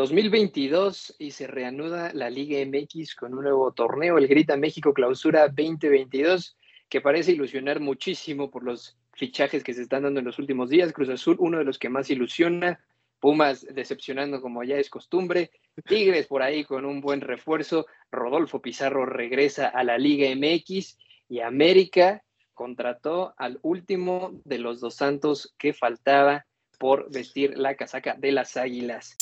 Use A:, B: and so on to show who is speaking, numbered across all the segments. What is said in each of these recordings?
A: 2022 y se reanuda la Liga MX con un nuevo torneo, el Grita México Clausura 2022, que parece ilusionar muchísimo por los fichajes que se están dando en los últimos días. Cruz Azul, uno de los que más ilusiona, Pumas decepcionando como ya es costumbre, Tigres por ahí con un buen refuerzo, Rodolfo Pizarro regresa a la Liga MX y América contrató al último de los dos santos que faltaba por vestir la casaca de las Águilas.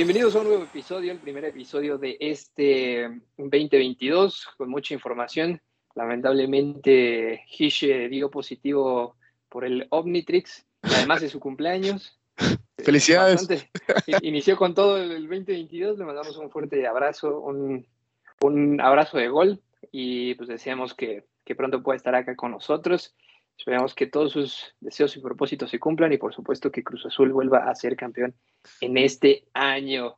A: Bienvenidos a un nuevo episodio, el primer episodio de este 2022, con mucha información. Lamentablemente, Hishe dio positivo por el Omnitrix, además de su cumpleaños.
B: Felicidades.
A: inició con todo el 2022, le mandamos un fuerte abrazo, un, un abrazo de gol y pues deseamos que, que pronto pueda estar acá con nosotros. Esperamos que todos sus deseos y propósitos se cumplan y por supuesto que Cruz Azul vuelva a ser campeón en este año.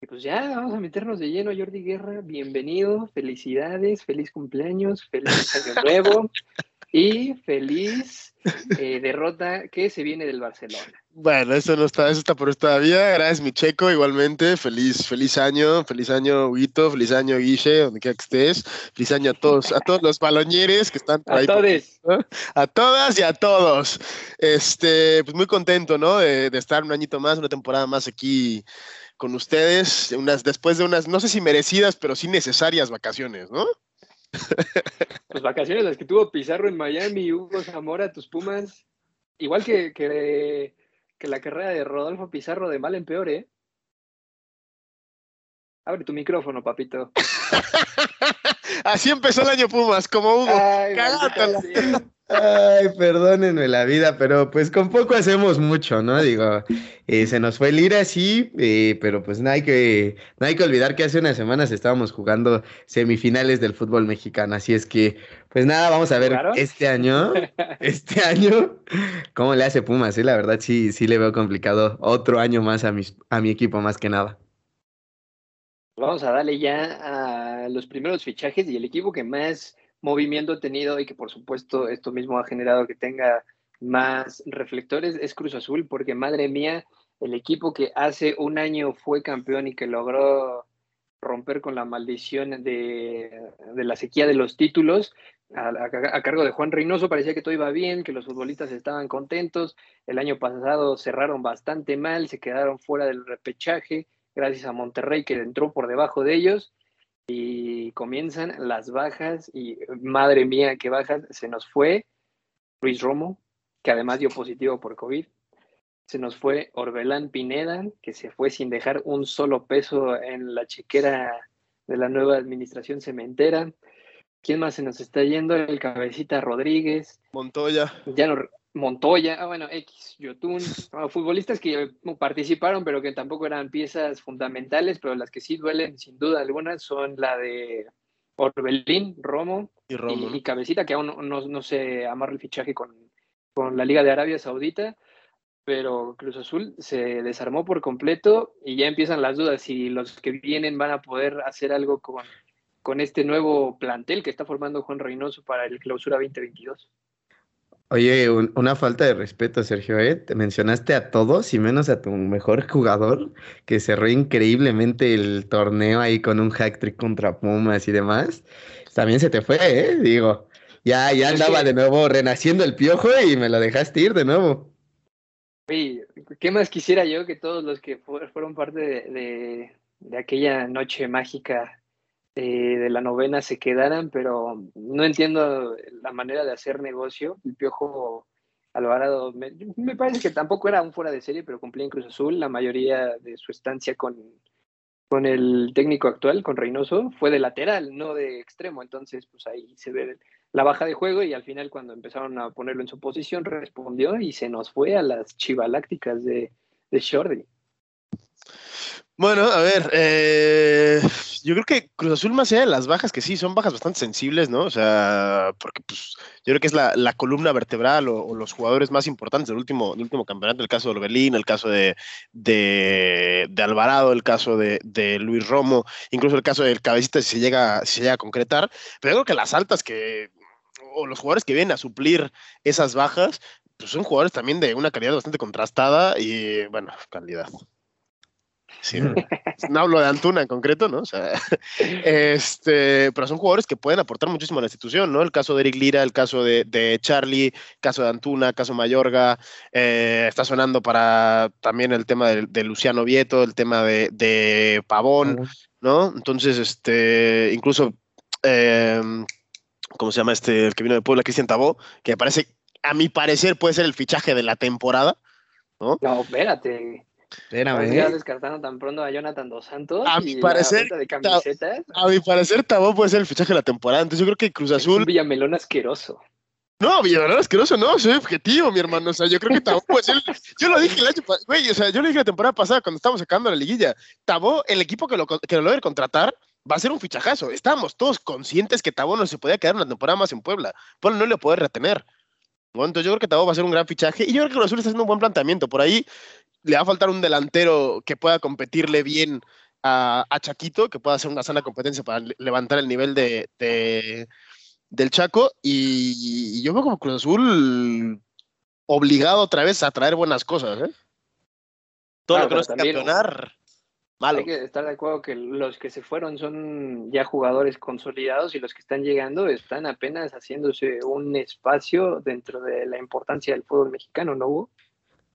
A: Y pues ya vamos a meternos de lleno, Jordi Guerra, bienvenido, felicidades, feliz cumpleaños, feliz año nuevo y feliz eh, derrota que se viene del Barcelona.
B: Bueno, eso no está, eso está por todavía. Gracias, mi checo, igualmente. Feliz, feliz año, feliz año, Huguito, feliz año, Guille, donde quiera que estés. Feliz año a todos, a todos los baloñeres que están
A: por ahí. A todos.
B: A todas y a todos. Este, pues muy contento, ¿no? De, de, estar un añito más, una temporada más aquí con ustedes, unas, después de unas, no sé si merecidas, pero sí necesarias vacaciones, ¿no?
A: Pues vacaciones las que tuvo Pizarro en Miami, Hugo Zamora, tus Pumas. Igual que, que, la carrera de Rodolfo Pizarro de mal en peor, ¿eh? Abre tu micrófono, papito.
B: Así empezó el año Pumas, como Hugo. Ay,
C: Ay, perdónenme la vida, pero pues con poco hacemos mucho, ¿no? Digo, eh, se nos fue el ir así, eh, pero pues no hay, que, no hay que olvidar que hace unas semanas estábamos jugando semifinales del fútbol mexicano, así es que, pues nada, vamos a ver este año, este año, cómo le hace Pumas, ¿eh? La verdad sí, sí le veo complicado otro año más a, mis, a mi equipo, más que nada.
A: Vamos a darle ya a los primeros fichajes y el equipo que más movimiento tenido y que por supuesto esto mismo ha generado que tenga más reflectores es Cruz Azul, porque madre mía, el equipo que hace un año fue campeón y que logró romper con la maldición de, la sequía de los títulos, a, cargo de Juan Reynoso, parecía que todo iba bien, que los futbolistas estaban contentos, el año pasado cerraron bastante mal, se quedaron fuera del repechaje, gracias a Monterrey que entró por debajo de ellos, y comienzan las bajas y madre mía, qué bajas, se nos fue Luis Romo, que además dio positivo por COVID, se nos fue Orbelán Pineda, que se fue sin dejar un solo peso en la chequera de la nueva administración cementera. ¿Quién más se nos está yendo? El cabecita Rodríguez.
B: Montoya.
A: Ya no, Montoya, ah, bueno, X, Yotun, ah, futbolistas que participaron, pero que tampoco eran piezas fundamentales, pero las que sí duelen sin duda alguna son la de Orbelín, Romo y, Cabecita, que aún no, se amarra el fichaje con, con la Liga de Arabia Saudita, pero Cruz Azul se desarmó por completo y ya empiezan las dudas si los que vienen van a poder hacer algo con, con este nuevo plantel que está formando Juan Reynoso para el clausura 2022.
C: Oye, una falta de respeto, Sergio, ¿eh? Te mencionaste a todos y menos a tu mejor jugador, que cerró increíblemente el torneo ahí con un hack trick contra Pumas y demás. También se te fue, ¿eh? Digo, ya, ya andaba de nuevo renaciendo el piojo y me lo dejaste ir de nuevo.
A: Oye, ¿qué más quisiera yo que todos los que fueron parte de, de aquella noche mágica eh, de la novena se quedaran, pero no entiendo la manera de hacer negocio. El Piojo Alvarado me, parece que tampoco era un fuera de serie, pero cumplía en Cruz Azul. La mayoría de su estancia con, con el técnico actual, con Reynoso, fue de lateral, no de extremo. Entonces, pues ahí se ve la baja de juego y al final cuando empezaron a ponerlo en su posición respondió y se nos fue a las chivalácticas de, de Shorty.
B: Bueno, a ver, eh, yo creo que Cruz Azul, más allá de las bajas, que sí, son bajas bastante sensibles, ¿no? O sea, porque pues yo creo que es la, columna vertebral o, los jugadores más importantes del último, del último campeonato, el caso de Orbelín, el caso de, Alvarado, el caso de, Luis Romo, incluso el caso del Cabecita si se llega, si se llega a concretar. Pero yo creo que las altas que, o los jugadores que vienen a suplir esas bajas, pues son jugadores también de una calidad bastante contrastada y, bueno, calidad. Sí, no hablo de Antuna en concreto, ¿no? O sea, este, pero son jugadores que pueden aportar muchísimo a la institución, ¿no? El caso de Eric Lira, el caso de, de Charlie, el caso de Antuna, el caso Mayorga, eh, está sonando para también el tema de, Luciano Vieto, el tema de, de Pavón, ¿no? Entonces, este, incluso, em, ¿cómo se llama este, el que vino de Puebla, Cristian Tabó, que me parece, a mi parecer, puede ser el fichaje de la temporada, ¿no?
A: No, espérate.
C: Espérame.
A: Ya descartando tan pronto a Jonathan Dos Santos.
B: A mi parecer, a mi parecer, Tabó puede ser el fichaje de la temporada. Entonces yo creo que Cruz Azul. Es
A: un Villamelón asqueroso.
B: No, Villamelón asqueroso no, soy objetivo, mi hermano. O sea, yo creo que Tabó puede ser. Yo lo dije el año güey, o sea, yo lo dije la temporada pasada cuando estábamos sacando la liguilla. Tabó, el equipo que lo, que lo logra contratar, va a ser un fichajazo. Estábamos todos conscientes que Tabó no se podía quedar una temporada más en Puebla. Puebla no le puede retener. Bueno, entonces yo creo que Tabó va a ser un gran fichaje y yo creo que Cruz Azul está haciendo un buen planteamiento. Por ahí le va a faltar un delantero que pueda competirle bien a, Chaquito, que pueda hacer una sana competencia para levantar el nivel de, del Chaco. Y, yo veo como Cruz Azul obligado otra vez a traer buenas cosas. ¿eh? Todo lo que no es campeonar, malo.
A: Hay que estar de acuerdo que los que se fueron son ya jugadores consolidados y los que están llegando están apenas haciéndose un espacio dentro de la importancia del fútbol mexicano, ¿no hubo?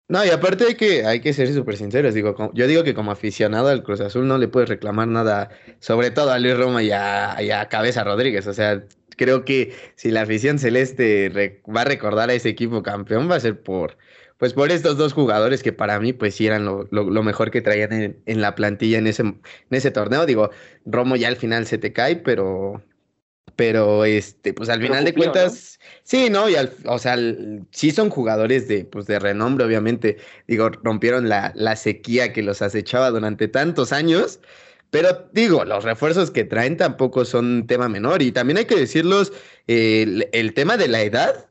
C: No, y aparte hay que, hay que ser súper sinceros. Digo, yo digo que como aficionado al Cruz Azul no le puedes reclamar nada, sobre todo a Luis Roma y a, Cabeza Rodríguez. O sea, creo que si la afición celeste va a recordar a ese equipo campeón, va a ser por, pues por estos dos jugadores que para mí, pues sí eran lo, mejor que traían en, en, la plantilla en ese, en ese torneo. Digo, Romo ya al final se te cae, pero pero este, pues al final de cuentas, sí, ¿no? Y o sea, sí son jugadores de, pues, de renombre, obviamente. Digo, rompieron la, la sequía que los acechaba durante tantos años. Pero digo, los refuerzos que traen tampoco son tema menor. Y también hay que decirlos, el, tema de la edad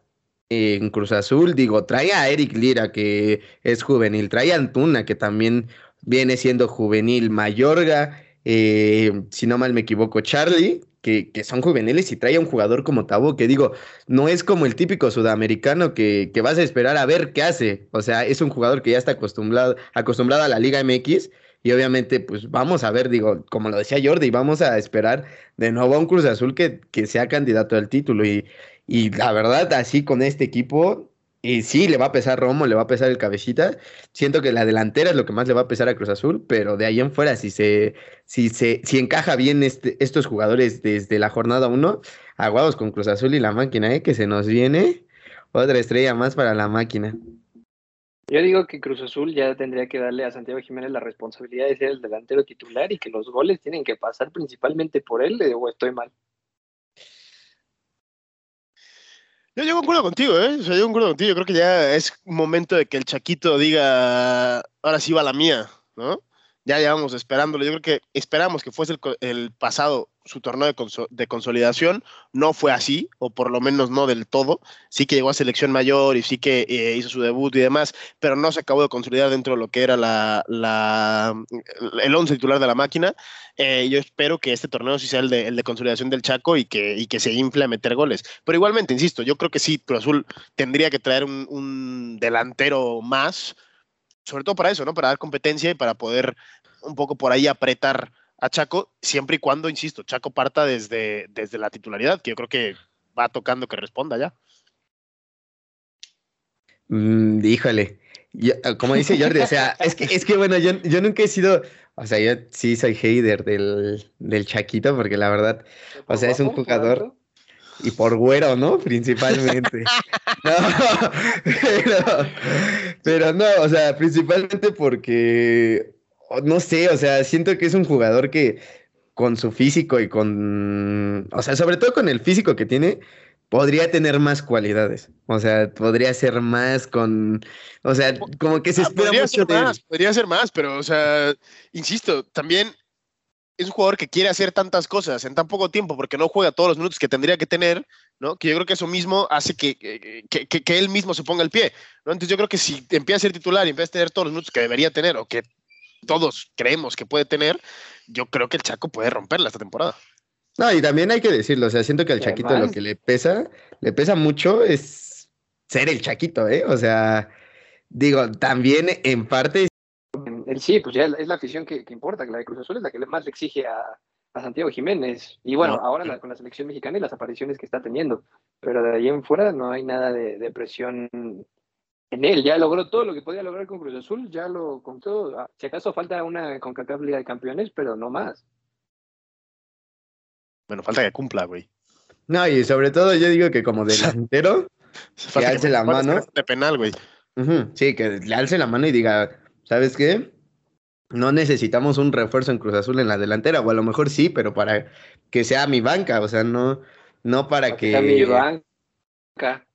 C: en Cruz Azul, digo, trae a Eric Lira, que es juvenil, trae a Antuna, que también viene siendo juvenil, Mayorga, eh, si no mal me equivoco, Charlie, que, son juveniles y trae a un jugador como Tabo, que digo, no es como el típico sudamericano que, que, vas a esperar a ver qué hace. O sea, es un jugador que ya está acostumbrado, acostumbrado a la Liga MX. Y obviamente, pues vamos a ver, digo, como lo decía Jordi, vamos a esperar de nuevo a un Cruz Azul que, que sea candidato al título. Y, y la verdad, así con este equipo, y sí, le va a pesar Romo, le va a pesar el cabecita. Siento que la delantera es lo que más le va a pesar a Cruz Azul, pero de ahí en fuera, si se, si se, si encaja bien este, estos jugadores desde la jornada 1, aguados con Cruz Azul y la máquina, ¿eh? que se nos viene otra estrella más para la máquina.
A: Yo digo que Cruz Azul ya tendría que darle a Santiago Jiménez la responsabilidad de ser el delantero titular y que los goles tienen que pasar principalmente por él, o estoy mal.
B: Yo, yo concuerdo contigo, ¿eh? O sea, yo concuerdo contigo. Yo creo que ya es momento de que el Chaquito diga, ahora sí va la mía, ¿no? Ya llevamos esperándolo. Yo creo que esperamos que fuese el, pasado su torneo de, consolidación. No fue así, o por lo menos no del todo. Sí que llegó a selección mayor y sí que eh, hizo su debut y demás, pero no se acabó de consolidar dentro de lo que era la, el once titular de la máquina. Eh, yo espero que este torneo sí sea el de, consolidación del Chaco y que, y que se infle a meter goles. Pero igualmente, insisto, yo creo que sí, Cruz Azul tendría que traer un, un delantero más sobre todo para eso, ¿no? Para dar competencia y para poder un poco por ahí apretar a Chaco, siempre y cuando, insisto, Chaco parta desde, desde la titularidad, que yo creo que va tocando que responda ya.
C: Mm, híjole, como dice Jordi, o sea, es que, es que bueno, yo, yo, nunca he sido, o sea, yo sí soy hater del, del Chaquito, porque la verdad, o sea, es un jugador y por güero, ¿no? Principalmente. no, pero, pero no, o sea, principalmente porque, no sé, o sea, siento que es un jugador que con su físico y con, o sea, sobre todo con el físico que tiene, podría tener más cualidades. O sea, podría ser más con, o sea, como que se ah, espera
B: podría ser más, Podría ser más, pero, o sea, insisto, también es un jugador que quiere hacer tantas cosas en tan poco tiempo porque no juega todos los minutos que tendría que tener, ¿no? Que yo creo que eso mismo hace que, que, que, él mismo se ponga el pie, ¿no? Entonces yo creo que si empieza a ser titular y empieza a tener todos los minutos que debería tener o que todos creemos que puede tener, yo creo que el Chaco puede romperla esta temporada.
C: No, y también hay que decirlo, o sea, siento que al Chaquito lo que le pesa, le pesa mucho es ser el Chaquito, ¿eh? O sea, digo, también en parte
A: sí, pues ya es la afición que, importa, que la de Cruz Azul es la que más le exige a, Santiago Jiménez. Y bueno, ahora con la selección mexicana y las apariciones que está teniendo. Pero de ahí en fuera no hay nada de, presión en él. Ya logró todo lo que podía lograr con Cruz Azul, ya lo contó. Ah, si acaso falta una con Liga de Campeones, pero no más.
B: Bueno, falta que cumpla, güey.
C: No, y sobre todo yo digo que como delantero, que alce la mano.
B: De penal, güey.
C: sí, que le alce la mano y diga, ¿sabes qué? No necesitamos un refuerzo en Cruz Azul en la delantera, o a lo mejor sí, pero para que sea mi banca, o sea, no, no para, que... Sea
A: mi banca.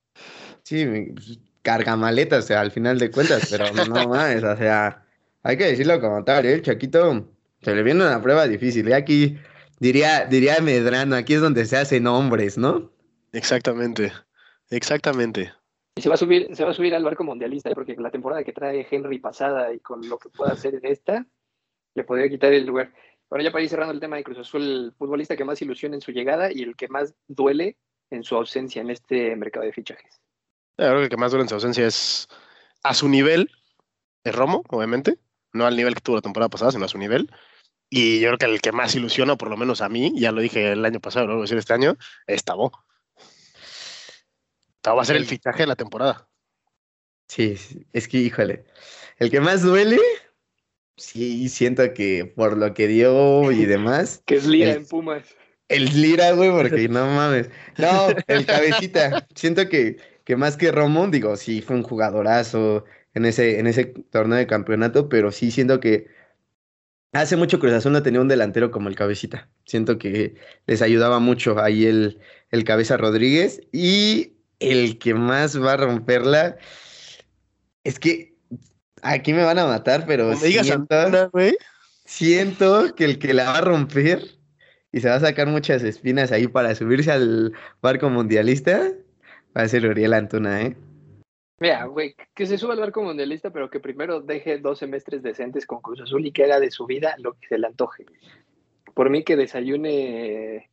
C: Sí, pues, carga maletas, o sea, al final de cuentas, pero no más, o sea, hay que decirlo como tal, ¿eh? el Chaquito se le viene una prueba difícil, y aquí diría, diría Medrano, aquí es donde se hacen hombres, ¿no?
B: Exactamente, exactamente.
A: Y se va a subir, se va a subir al barco mundialista, ¿eh? porque la temporada que trae Henry pasada y con lo que pueda hacer en esta, le podría quitar el lugar. Bueno, ya para ir cerrando el tema de Cruz Azul, el futbolista que más ilusiona en su llegada y el que más duele en su ausencia en este mercado de fichajes.
B: Creo que el que más duele en su ausencia es a su nivel, es Romo, obviamente, no al nivel que tuvo la temporada pasada, sino a su nivel. Y yo creo que el que más ilusiona, por lo menos a mí, ya lo dije el año pasado, lo voy a decir este año, es Tabó va a ser el fichaje de la temporada.
C: Sí, es que, híjole, el que más duele, sí, siento que por lo que dio y demás.
A: que es Lira en Pumas.
C: El Lira, güey, porque no mames. No, el cabecita. siento que, que más que Romo, digo, sí fue un jugadorazo en ese, en ese torneo de campeonato, pero sí siento que hace mucho Cruz Azul no tenía un delantero como el cabecita. Siento que les ayudaba mucho ahí el, el cabeza Rodríguez y el que más va a romperla es que aquí me van a matar, pero siento, siento que el que la va a romper y se va a sacar muchas espinas ahí para subirse al barco mundialista va a ser Uriel Antuna, ¿eh?
A: Mira, güey, que se suba al barco mundialista, pero que primero deje dos semestres decentes con Cruz Azul y que haga de su vida lo que se le antoje. Por mí que desayune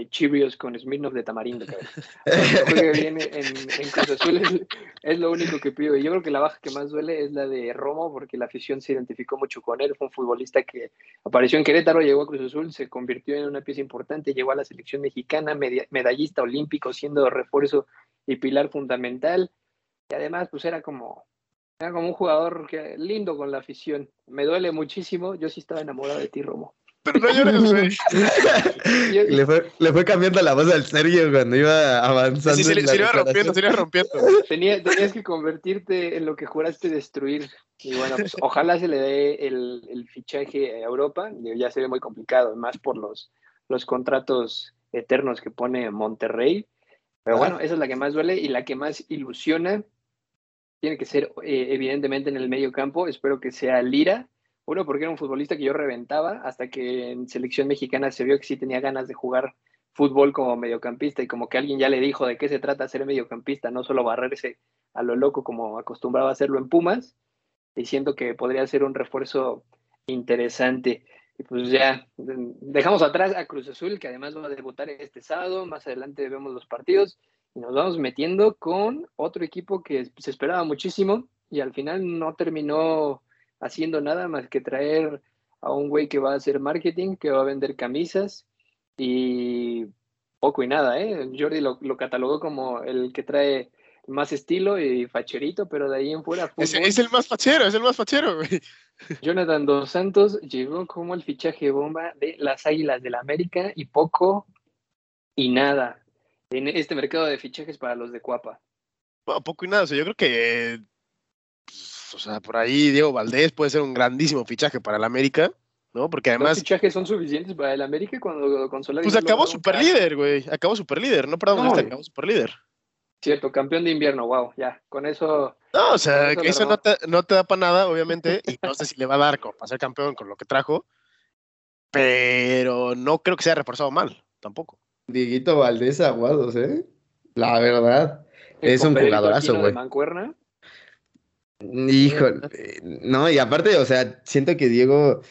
A: eh, con Smirnoff de tamarindo. que viene en, Cruz Azul es, lo único que pido. Y yo creo que la baja que más duele es la de Romo, porque la afición se identificó mucho con él. Fue un futbolista que apareció en Querétaro, llegó a Cruz Azul, se convirtió en una pieza importante, llegó a la selección mexicana, medallista olímpico, siendo refuerzo y pilar fundamental. Y además, pues era como, era como un jugador que, lindo con la afición. Me duele muchísimo. Yo sí estaba enamorado de ti, Romo.
B: Pero no llores, güey.
C: le, fue, le fue cambiando la voz al Sergio cuando iba avanzando.
B: Sí, sí, se, iba rompiendo, se iba rompiendo.
A: tenías que convertirte en lo que juraste destruir. Y bueno, pues ojalá se le dé el, el fichaje a Europa. Ya se ve muy complicado, más por los, los contratos eternos que pone Monterrey. Pero bueno, esa es la que más duele y la que más ilusiona. Tiene que ser, eh, evidentemente, en el medio campo. Espero que sea Lira uno, porque era un futbolista que yo reventaba hasta que en selección mexicana se vio que sí tenía ganas de jugar fútbol como mediocampista y como que alguien ya le dijo de qué se trata ser mediocampista, no solo barrerse a lo loco como acostumbraba hacerlo en Pumas, y siento que podría ser un refuerzo interesante. Y pues ya dejamos atrás a Cruz Azul, que además va a debutar este sábado, más adelante vemos los partidos, y nos vamos metiendo con otro equipo que se esperaba muchísimo y al final no terminó haciendo nada más que traer a un güey que va a hacer marketing, que va a vender camisas y poco y nada, ¿eh? Jordi lo, catalogó como el que trae más estilo y facherito, pero de ahí en fuera...
B: Es, es, el más fachero, es el más fachero, güey.
A: Jonathan Dos Santos llegó como el fichaje bomba de las Águilas del la América y poco y nada en este mercado de fichajes para los de Cuapa.
B: poco y nada, o sea, yo creo que o sea, por ahí Diego Valdés puede ser un grandísimo fichaje para el América, ¿no? Porque además. ¿Los
A: fichajes son suficientes para el América cuando con
B: Pues acabó super líder, güey. Acabó super líder, no perdón, no, acabó super líder.
A: Cierto, campeón de invierno, wow, ya, con eso.
B: No, o sea, eso, eso no, te, no te, da para nada, obviamente, y no sé si le va a dar para ser campeón con lo que trajo. pero no creo que sea reforzado mal, tampoco.
C: Dieguito Valdés Aguados, ¿eh? La verdad. Es un jugadorazo, güey. Hijo, no, y aparte, o sea, siento que Diego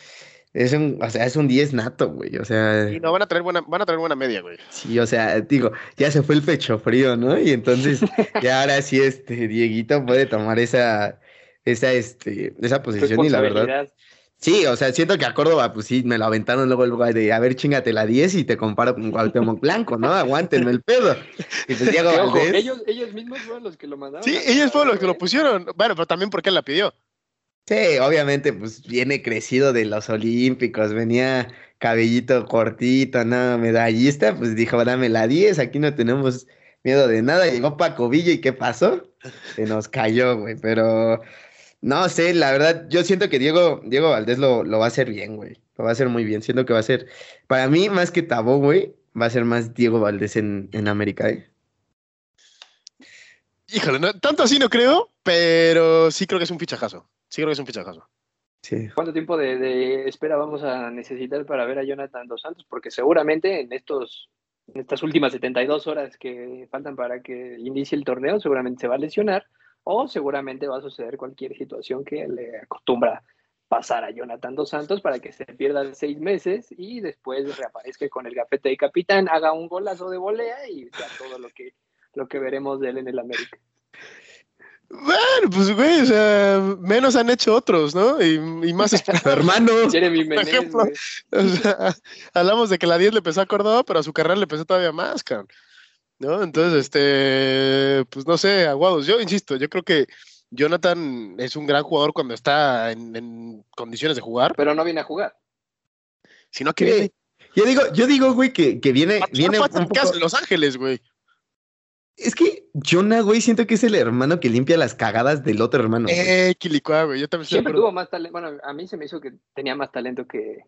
C: es un, o sea, es un 10 nato, güey. O sea.
B: Y no van a traer buena, van a traer buena media, güey.
C: Sí, o sea, digo, ya se fue el pecho frío, ¿no? Y entonces, ya ahora sí, este, Dieguito puede tomar esa, esa, este, esa posición y la verdad. Sí, o sea, siento que a Córdoba, pues sí, me lo aventaron luego el lugar de, a ver, chingate la 10 y te comparo con Cuauhtémoc Blanco, ¿no? Aguántenme el pedo. Y
A: pues Diego ellos, ellos mismos fueron los que lo mandaron.
B: Sí, ellos fueron los que lo pusieron. Bueno, pero también porque él la pidió.
C: Sí, obviamente, pues viene crecido de los Olímpicos, venía cabellito cortito, no, medallista, pues dijo, dame la 10, aquí no tenemos miedo de nada. Llegó Paco Villa y ¿qué pasó? Se nos cayó, güey, pero no sé, la verdad, yo siento que Diego, Diego Valdés lo, lo va a hacer bien, güey. Lo va a hacer muy bien. Siento que va a ser, para mí, más que Tabó, güey, va a ser más Diego Valdés en, en América, ¿eh?
B: Híjole, no, tanto así no creo, pero sí creo que es un fichajazo. Sí creo que es un fichajazo.
A: Sí. ¿Cuánto tiempo de, de, espera vamos a necesitar para ver a Jonathan Dos Santos? Porque seguramente en estos en estas últimas 72 horas que faltan para que inicie el torneo, seguramente se va a lesionar o seguramente va a suceder cualquier situación que le acostumbra pasar a Jonathan Dos Santos para que se pierda seis meses y después reaparezca con el gafete de capitán, haga un golazo de volea y sea todo lo que, lo que veremos de él en el América.
B: Bueno, pues güey, o sea, menos han hecho otros, ¿no? Y, más
C: hermano.
A: Jeremy Menez, ejemplo,
B: o sea, hablamos de que la 10 le pesó a Córdoba, pero a su carrera le pesó todavía más, cabrón. ¿No? Entonces, este, pues no sé, aguados. Yo insisto, yo creo que Jonathan es un gran jugador cuando está en, condiciones de jugar.
A: Pero no viene a jugar.
B: Sino que viene.
C: Yo digo, yo digo, güey, que, que viene. viene
B: un poco... Los Ángeles, güey.
C: Es que Jonah, güey, siento que es el hermano que limpia las cagadas del otro hermano.
B: Eh, Quilicua, güey. Yo también
A: Siempre tuvo más talento. Bueno, a mí se me hizo que tenía más talento que,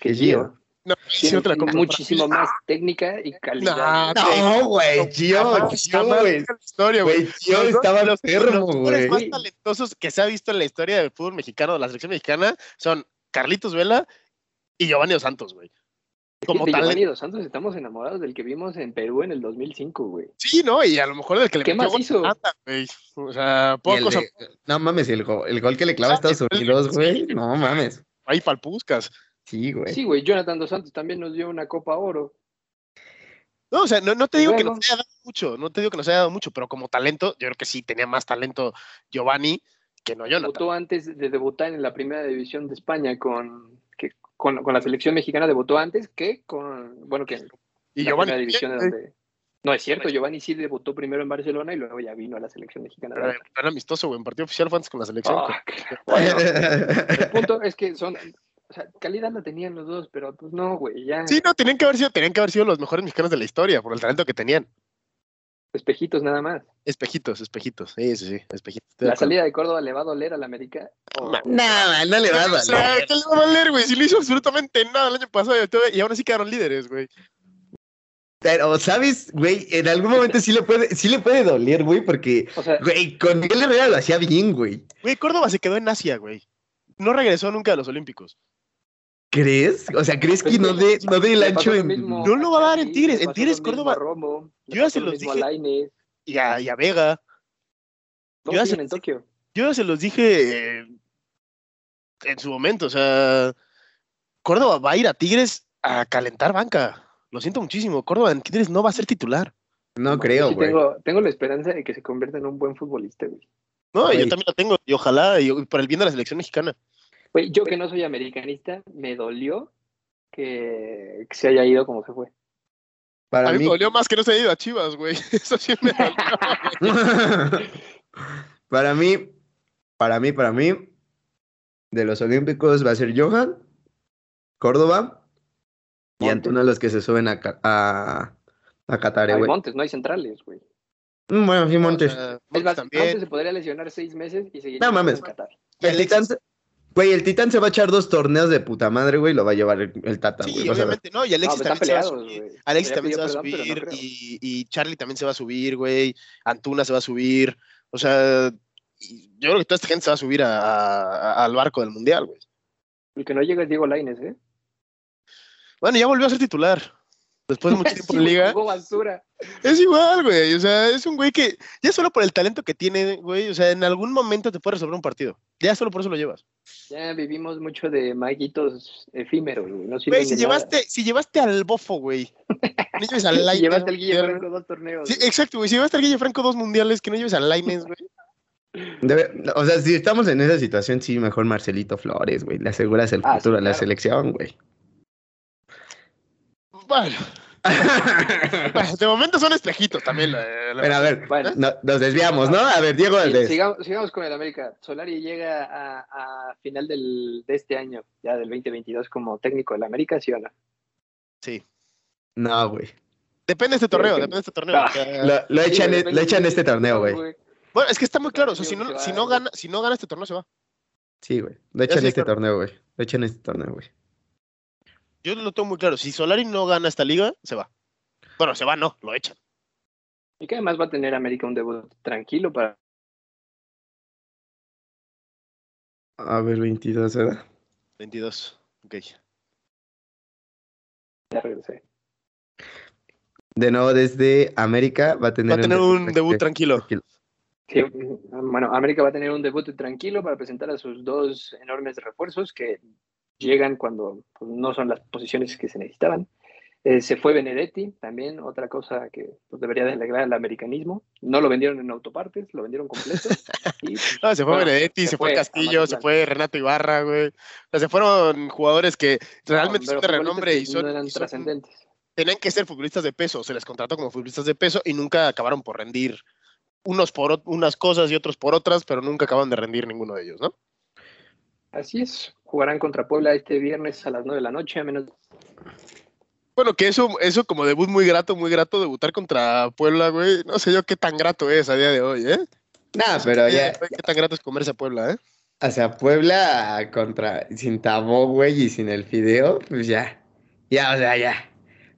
A: que Gio.
B: No, sí.
A: Muchísimo más técnica y calidad.
C: No, güey, Gio, Gio, güey. Güey, Gio estaba los perros, güey.
B: Los más talentosos que se ha visto en la historia del fútbol mexicano, de la selección mexicana, son Carlitos Vela y Giovanni Dos Santos, güey.
A: Como de Giovanni Dos Santos estamos enamorados del que vimos en Perú en el 2005, güey.
B: Sí, no, y a lo mejor del que le
A: ¿Qué más hizo?
B: güey. O sea, pocos.
C: No mames, el, el gol que le clava a Estados Unidos, güey. No mames.
B: Ahí palpuscas.
C: Sí, güey.
A: Sí, güey, Jonathan Dos Santos también nos dio una Copa Oro.
B: No, o sea, no, te digo que nos haya dado mucho, no te digo que nos haya dado mucho, pero como talento, yo creo que sí tenía más talento Giovanni que no Jonathan.
A: Debutó antes de debutar en la primera división de España con, que, con, la selección mexicana, debutó antes que con, bueno, que
B: y la Giovanni,
A: división de donde... No, es cierto, Giovanni sí debutó primero en Barcelona y luego ya vino a la selección mexicana.
B: Era, amistoso, güey, en partido oficial fue antes con la selección. Ah,
A: bueno, el punto es que son, o sea, calidad la tenían los dos, pero pues no, güey, ya.
B: Sí, no, tenían que haber sido, tenían que haber sido los mejores mexicanos de la historia por el talento que tenían.
A: Espejitos nada más.
B: Espejitos, espejitos. Sí, sí, sí, espejitos.
A: ¿La salida de Córdoba le va a doler a la América?
C: No, no le va a doler.
B: ¿Qué le va a doler, güey? Si no hizo absolutamente nada el año pasado y aún así quedaron líderes, güey.
C: Pero, ¿sabes, güey? En algún momento sí le puede, sí le puede doler, güey, porque, o sea, güey, con Miguel Herrera lo hacía bien, güey.
B: Güey, Córdoba se quedó en Asia, güey. No regresó nunca a los Olímpicos.
C: ¿Crees? O sea, ¿crees que no dé no de el ancho en.?
B: No lo va a dar en Tigres. En Tigres, Córdoba. yo ya se los dije. Y a, y a Vega.
A: yo ya se, en Tokio.
B: Yo ya se los dije eh, en su momento. O sea, Córdoba va a ir a Tigres a calentar banca. Lo siento muchísimo. Córdoba en Tigres no va a ser titular.
C: No, creo, güey.
A: tengo, tengo la esperanza de que se convierta en un buen futbolista, güey.
B: No, yo también la tengo. Y ojalá, y por el bien de la selección mexicana
A: yo que no soy americanista, me dolió que, se haya ido como se fue.
B: Para a mí, me dolió más que no se haya ido a Chivas, güey. Eso sí me dolió.
C: para mí, para mí, para mí, de los Olímpicos va a ser Johan, Córdoba y Antuna los que se suben a, a, a Qatar,
A: güey. Montes, no hay centrales, güey.
C: Mm, bueno, sí, Montes.
A: Montes se podría lesionar seis meses y seguir
C: no, mames. en Qatar. El Güey, el Titán se va a echar dos torneos de puta madre, güey, lo va a llevar el, Tata,
B: güey. Sí, obviamente, no, y Alexis también se va a subir. Alexis también se va a subir, y, y, Charlie también se va a subir, güey. Antuna se va a subir. O sea, yo creo que toda esta gente se va a subir a, al barco del Mundial, güey.
A: El que no llega es Diego Laines, ¿eh?
B: Bueno, ya volvió a ser titular. Después de mucho tiempo en liga.
A: basura.
B: Es igual, güey. O sea, es un güey que ya solo por el talento que tiene, güey. O sea, en algún momento te puede resolver un partido. Ya solo por eso lo llevas.
A: Ya vivimos mucho de maguitos efímeros, güey. No
B: Güey, si
A: nada.
B: llevaste, si llevaste al bofo, güey. No lleves al
A: Si
B: Lainez,
A: llevaste al Guille. Franco dos torneos.
B: Sí,
A: güey.
B: exacto, güey. Si llevaste al Guille Franco dos mundiales, que no lleves al Lainez, güey.
C: Debe- o sea, si estamos en esa situación, sí, mejor Marcelito Flores, güey. Le aseguras el
A: Ah,
C: futuro
A: sí,
C: a la
A: claro.
C: selección, güey.
B: Bueno, de momento son espejitos también. la- la-
C: Bueno, a ver,
A: Bueno.
C: no- nos desviamos, ¿no? A ver, Diego
A: Sí, sigamos, sigamos con el América. Solari llega a, a final del, de este año, ya del 2022, como técnico del América, ¿sí o no?
B: Sí.
C: No, güey.
B: Depende de este torneo, depende de este torneo.
A: Ah.
C: Lo, lo echan,
A: Sí,
C: lo
A: güey,
C: echan este torneo, güey.
B: Bueno, es que está muy claro. O sea, si no, si gana, si no gana este torneo, se va.
C: Sí, güey. Lo echan este torneo, güey. Lo echan este torneo, güey.
B: Yo lo tengo muy claro. Si Solari no gana esta liga, se va. Bueno, se va, no, lo echan.
A: Y que además va a tener América un debut tranquilo para
C: A ver, 22, ¿verdad?
B: 22. Ok.
A: ya regresé.
C: De nuevo, desde América va a tener,
B: Va a tener un debut
C: tranquilo.
B: tranquilo.
A: Sí, bueno, América va a tener un debut tranquilo para presentar a sus dos enormes refuerzos que llegan cuando pues, no son las posiciones que se necesitaban. Eh, se fue Benedetti, también otra cosa que pues, debería de alegrar al americanismo. No lo vendieron en autopartes, lo vendieron completo. y, pues,
B: No, se fue
A: bueno,
B: Benedetti, se, fue, Castillo, se fue Renato Ibarra, güey. O sea, se fueron jugadores que realmente
A: No,
B: son de
A: pero
B: renombre y son,
A: no eran
B: y son-
A: trascendentes.
B: tenían que ser futbolistas de peso. Se les contrató como futbolistas de peso y nunca acabaron por rendir. Unos por unas cosas y otros por otras, pero nunca acaban de rendir ninguno de ellos, ¿no?
A: Así es, jugarán contra Puebla este viernes a las 9 de la noche, a menos
B: Bueno, que eso, eso como debut muy grato, muy grato, debutar contra Puebla, güey. No sé yo qué tan grato es a día de hoy, ¿eh?
C: Nah, pero ya,
B: Qué tan grato es comerse a Puebla, ¿eh?
C: o sea, Puebla contra, sin Tabó, güey, y sin el Fideo, pues ya, ya, o sea, ya,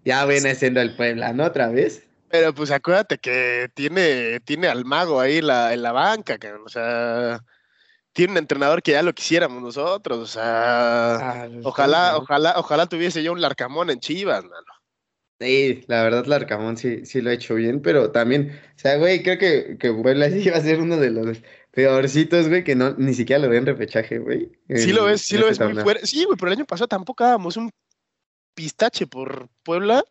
C: ya viene siendo el Puebla, ¿no? Otra vez.
B: Pero pues acuérdate que tiene, tiene al mago ahí la, en la banca, cabrón. O sea, tiene un entrenador que ya lo quisiéramos nosotros. O sea,
C: Ah,
B: ojalá, ojalá, ojalá tuviese yo un Larcamón en Chivas, mano.
C: Sí, la verdad, Larcamón sí, sí lo ha hecho bien, pero también, o sea, güey, creo que, que Puebla sí va a ser uno de los peorcitos, güey, que no, ni siquiera lo ven repechaje, güey.
B: Sí lo ves, sí lo ves muy fuerte. Sí, güey, pero el año pasado tampoco dábamos un pistache por Puebla.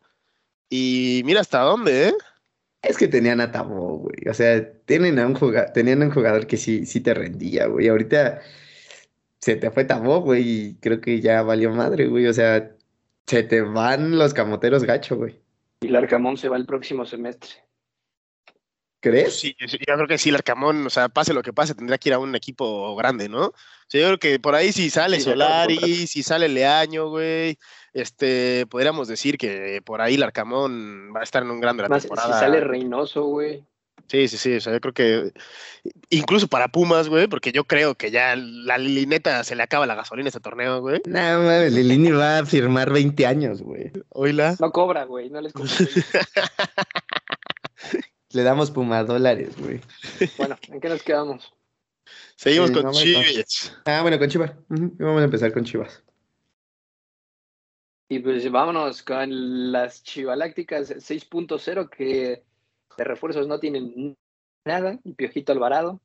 B: Y mira hasta dónde, ¿eh?
C: Es que tenían a Tabó, güey. O sea, tienen a un jugador, tenían un jugador que sí, sí te rendía, güey. Ahorita se te fue Tabó, güey, y creo que ya valió madre, güey. O sea, se te van los camoteros gacho, güey.
A: y Larcamón se va el próximo semestre.
C: ¿Crees?
B: Sí, yo, yo creo que sí, el Arcamón, o sea, pase lo que pase, tendría que ir a un equipo grande, ¿no? O sea, yo creo que por ahí si sale
A: Sí, su
B: Solari, si sale Leaño, güey, este, podríamos decir que por ahí el Arcamón va a estar en un grande la
A: Más si
B: temporada.
A: sale Reynoso, güey.
B: Sí, sí, sí, o sea, yo creo que incluso para Pumas, güey, porque yo creo que ya la Lilineta se le acaba la gasolina a este torneo, güey.
C: No, mames, Lilini va a firmar 20 años, güey.
B: Oíla.
A: No cobra, güey, no les cobra.
C: Le damos Puma dólares, güey.
A: bueno, ¿en qué nos quedamos?
B: Seguimos
C: Sí,
B: con
C: no
B: Chivas.
C: Ah, bueno, con Chivas. Vamos a empezar con Chivas.
A: Y pues vámonos con las Chivalácticas 6.0 que de refuerzos no tienen nada. Y Piojito Alvarado,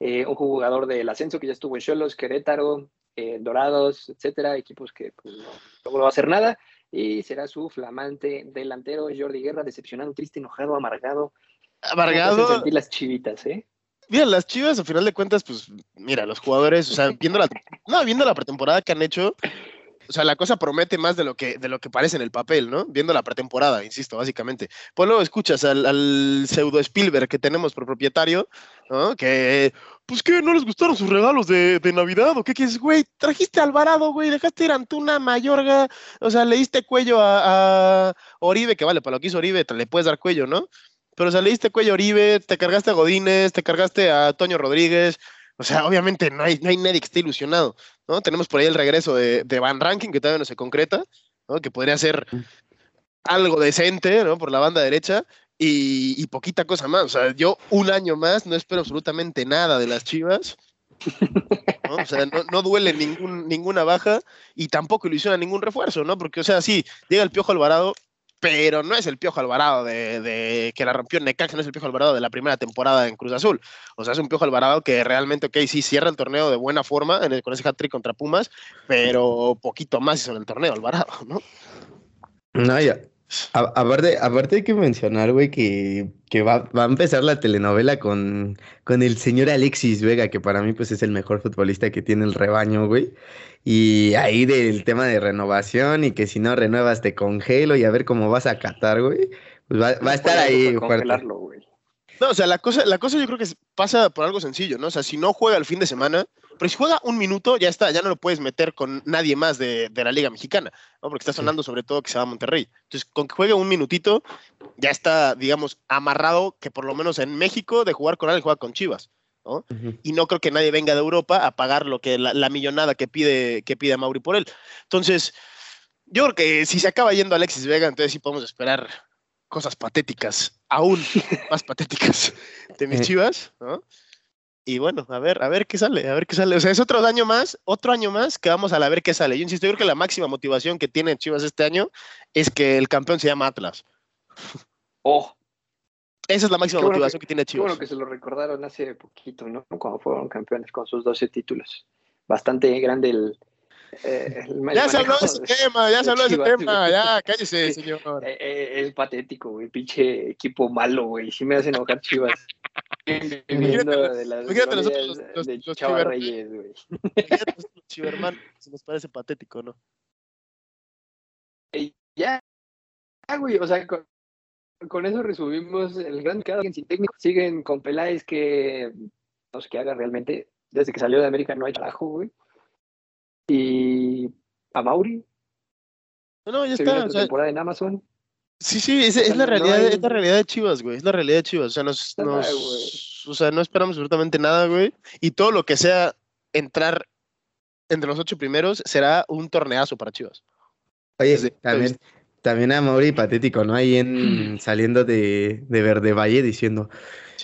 A: eh, un jugador del ascenso que ya estuvo en Cholos, Querétaro, eh, Dorados, etcétera, equipos que pues, no, no va a hacer nada. Y será su flamante delantero Jordi Guerra, decepcionado, triste, enojado, amargado. ¿Cómo te hacen
B: Amargado.
A: sentir las chivitas, ¿eh?
B: Mira, las Chivas, a final de cuentas, pues, mira, los jugadores, o sea, viendo la, no, viendo la pretemporada que han hecho, o sea, la cosa promete más de lo que, de lo que parece en el papel, ¿no? Viendo la pretemporada, insisto, básicamente. Pues luego escuchas al, pseudo Spielberg que tenemos por propietario, ¿no? Que, pues, ¿qué? ¿No les gustaron sus regalos de, de Navidad? ¿O qué quieres, güey? Trajiste a Alvarado, güey, dejaste ir a Antuna, Mayorga, o sea, le diste cuello a, a Oribe, que vale, para lo que hizo Oribe, le puedes dar cuello, ¿no? Pero o sea, le diste cuello a Oribe, te cargaste a Godínez, te cargaste a Toño Rodríguez. O sea, obviamente no hay, no hay nadie que esté ilusionado, ¿no? Tenemos por ahí el regreso de, de Van Ranking, que todavía no se concreta, ¿no? Que podría ser algo decente, ¿no? Por la banda derecha y, y poquita cosa más. O sea, yo un año más no espero absolutamente nada de las Chivas, ¿no? O sea, no, duele ningún, ninguna baja y tampoco ilusiona ningún refuerzo, ¿no? Porque, o sea, sí, llega el Piojo Alvarado, pero no es el Piojo Alvarado de, que la rompió en Necaxa, no es el Piojo Alvarado de la primera temporada en Cruz Azul. O sea, es un Piojo Alvarado que realmente, ok, sí, cierra el torneo de buena forma con ese hat-trick contra Pumas, pero poquito más hizo en el torneo Alvarado, ¿no?
C: No, ya, aparte, aparte hay que mencionar, güey, que, va, a empezar la telenovela con, con el señor Alexis Vega, que para mí pues es el mejor futbolista que tiene el rebaño, güey. Y ahí del tema de renovación y que si no renuevas te congelo y a ver cómo vas a catar, güey. Pues va, a estar ahí.
B: No, o sea, la cosa, la cosa yo creo que pasa por algo sencillo, ¿no? O sea, si no juega el fin de semana, pero si juega un minuto, ya está, ya no lo puedes meter con nadie más de, la Liga Mexicana, ¿no? Porque está sonando sobre todo que se va a Monterrey. Entonces, con que juegue un minutito, ya está, digamos, amarrado que por lo menos en México de jugar con alguien juega con Chivas. ¿no? Y no creo que nadie venga de Europa a pagar lo que la, millonada que pide, que pide Mauri por él. Entonces, yo creo que si se acaba yendo Alexis Vega, entonces sí podemos esperar cosas patéticas, aún más patéticas de mis Chivas, ¿no? Y bueno, a ver, a ver qué sale, a ver qué sale. O sea, es otro año más, otro año más que vamos a la ver qué sale. Yo insisto, yo creo que la máxima motivación que tiene Chivas este año es que el campeón se llama Atlas.
A: Oh.
B: Esa es la máxima motivación que, tiene Chivas.
A: Bueno, que se lo recordaron hace poquito, ¿no? Cuando fueron campeones con sus 12 títulos. Bastante grande el,
B: eh, ya se habló de ese tema, ya se habló de ese tema, ya, cállese, señor.
A: Eh, eh, es patético, güey, pinche equipo malo, güey, sí me hace enojar Chivas.
B: Nosotros los, los, los
A: Reyes, güey. Los
B: chiverman, se nos parece patético, ¿no?
A: Ya, güey, o sea, con, eso resumimos el gran caso sin técnico. Siguen con Peláez que no sé qué haga realmente. Desde que salió de América no hay trabajo, güey. Y a Mauri.
B: No, no, ya está.
A: O sea, temporada en Amazon.
B: Sí, sí, es, es la realidad, es la realidad de Chivas, güey. Es la realidad de Chivas. O sea, nos, nos o sea, no esperamos absolutamente nada, güey. Y todo lo que sea entrar entre los ocho primeros será un torneazo para Chivas.
C: Oye, también, también a Mauri patético, ¿no? Ahí en saliendo de, de Verde Valle diciendo,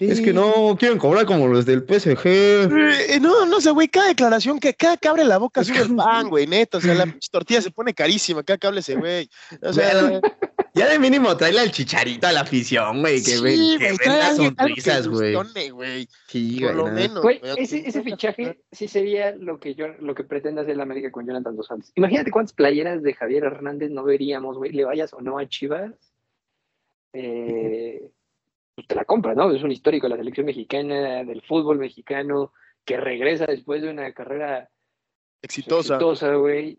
C: es que no quieren cobrar como los del PSG.
B: Eh, no, no sé, güey, cada declaración que cada que abre la boca sube el pan, güey, neto. O sea, la tortilla se pone carísima, cada que hable ese güey. O sea,
C: ya de mínimo traerle al chicharito a la afición, güey. Que, sí, que las sonrisas, güey.
A: Sí, Por lo menos. Ese, ese fichaje sí sería lo que yo, lo que pretende hacer la América con Jonathan Dos Santos. Imagínate cuántas playeras de Javier Hernández no veríamos, güey, le vayas o no a Chivas. Eh, pues, te la compras, ¿no? Es un histórico de la selección mexicana, del fútbol mexicano, que regresa después de una carrera
B: exitosa.
A: Exitosa, güey.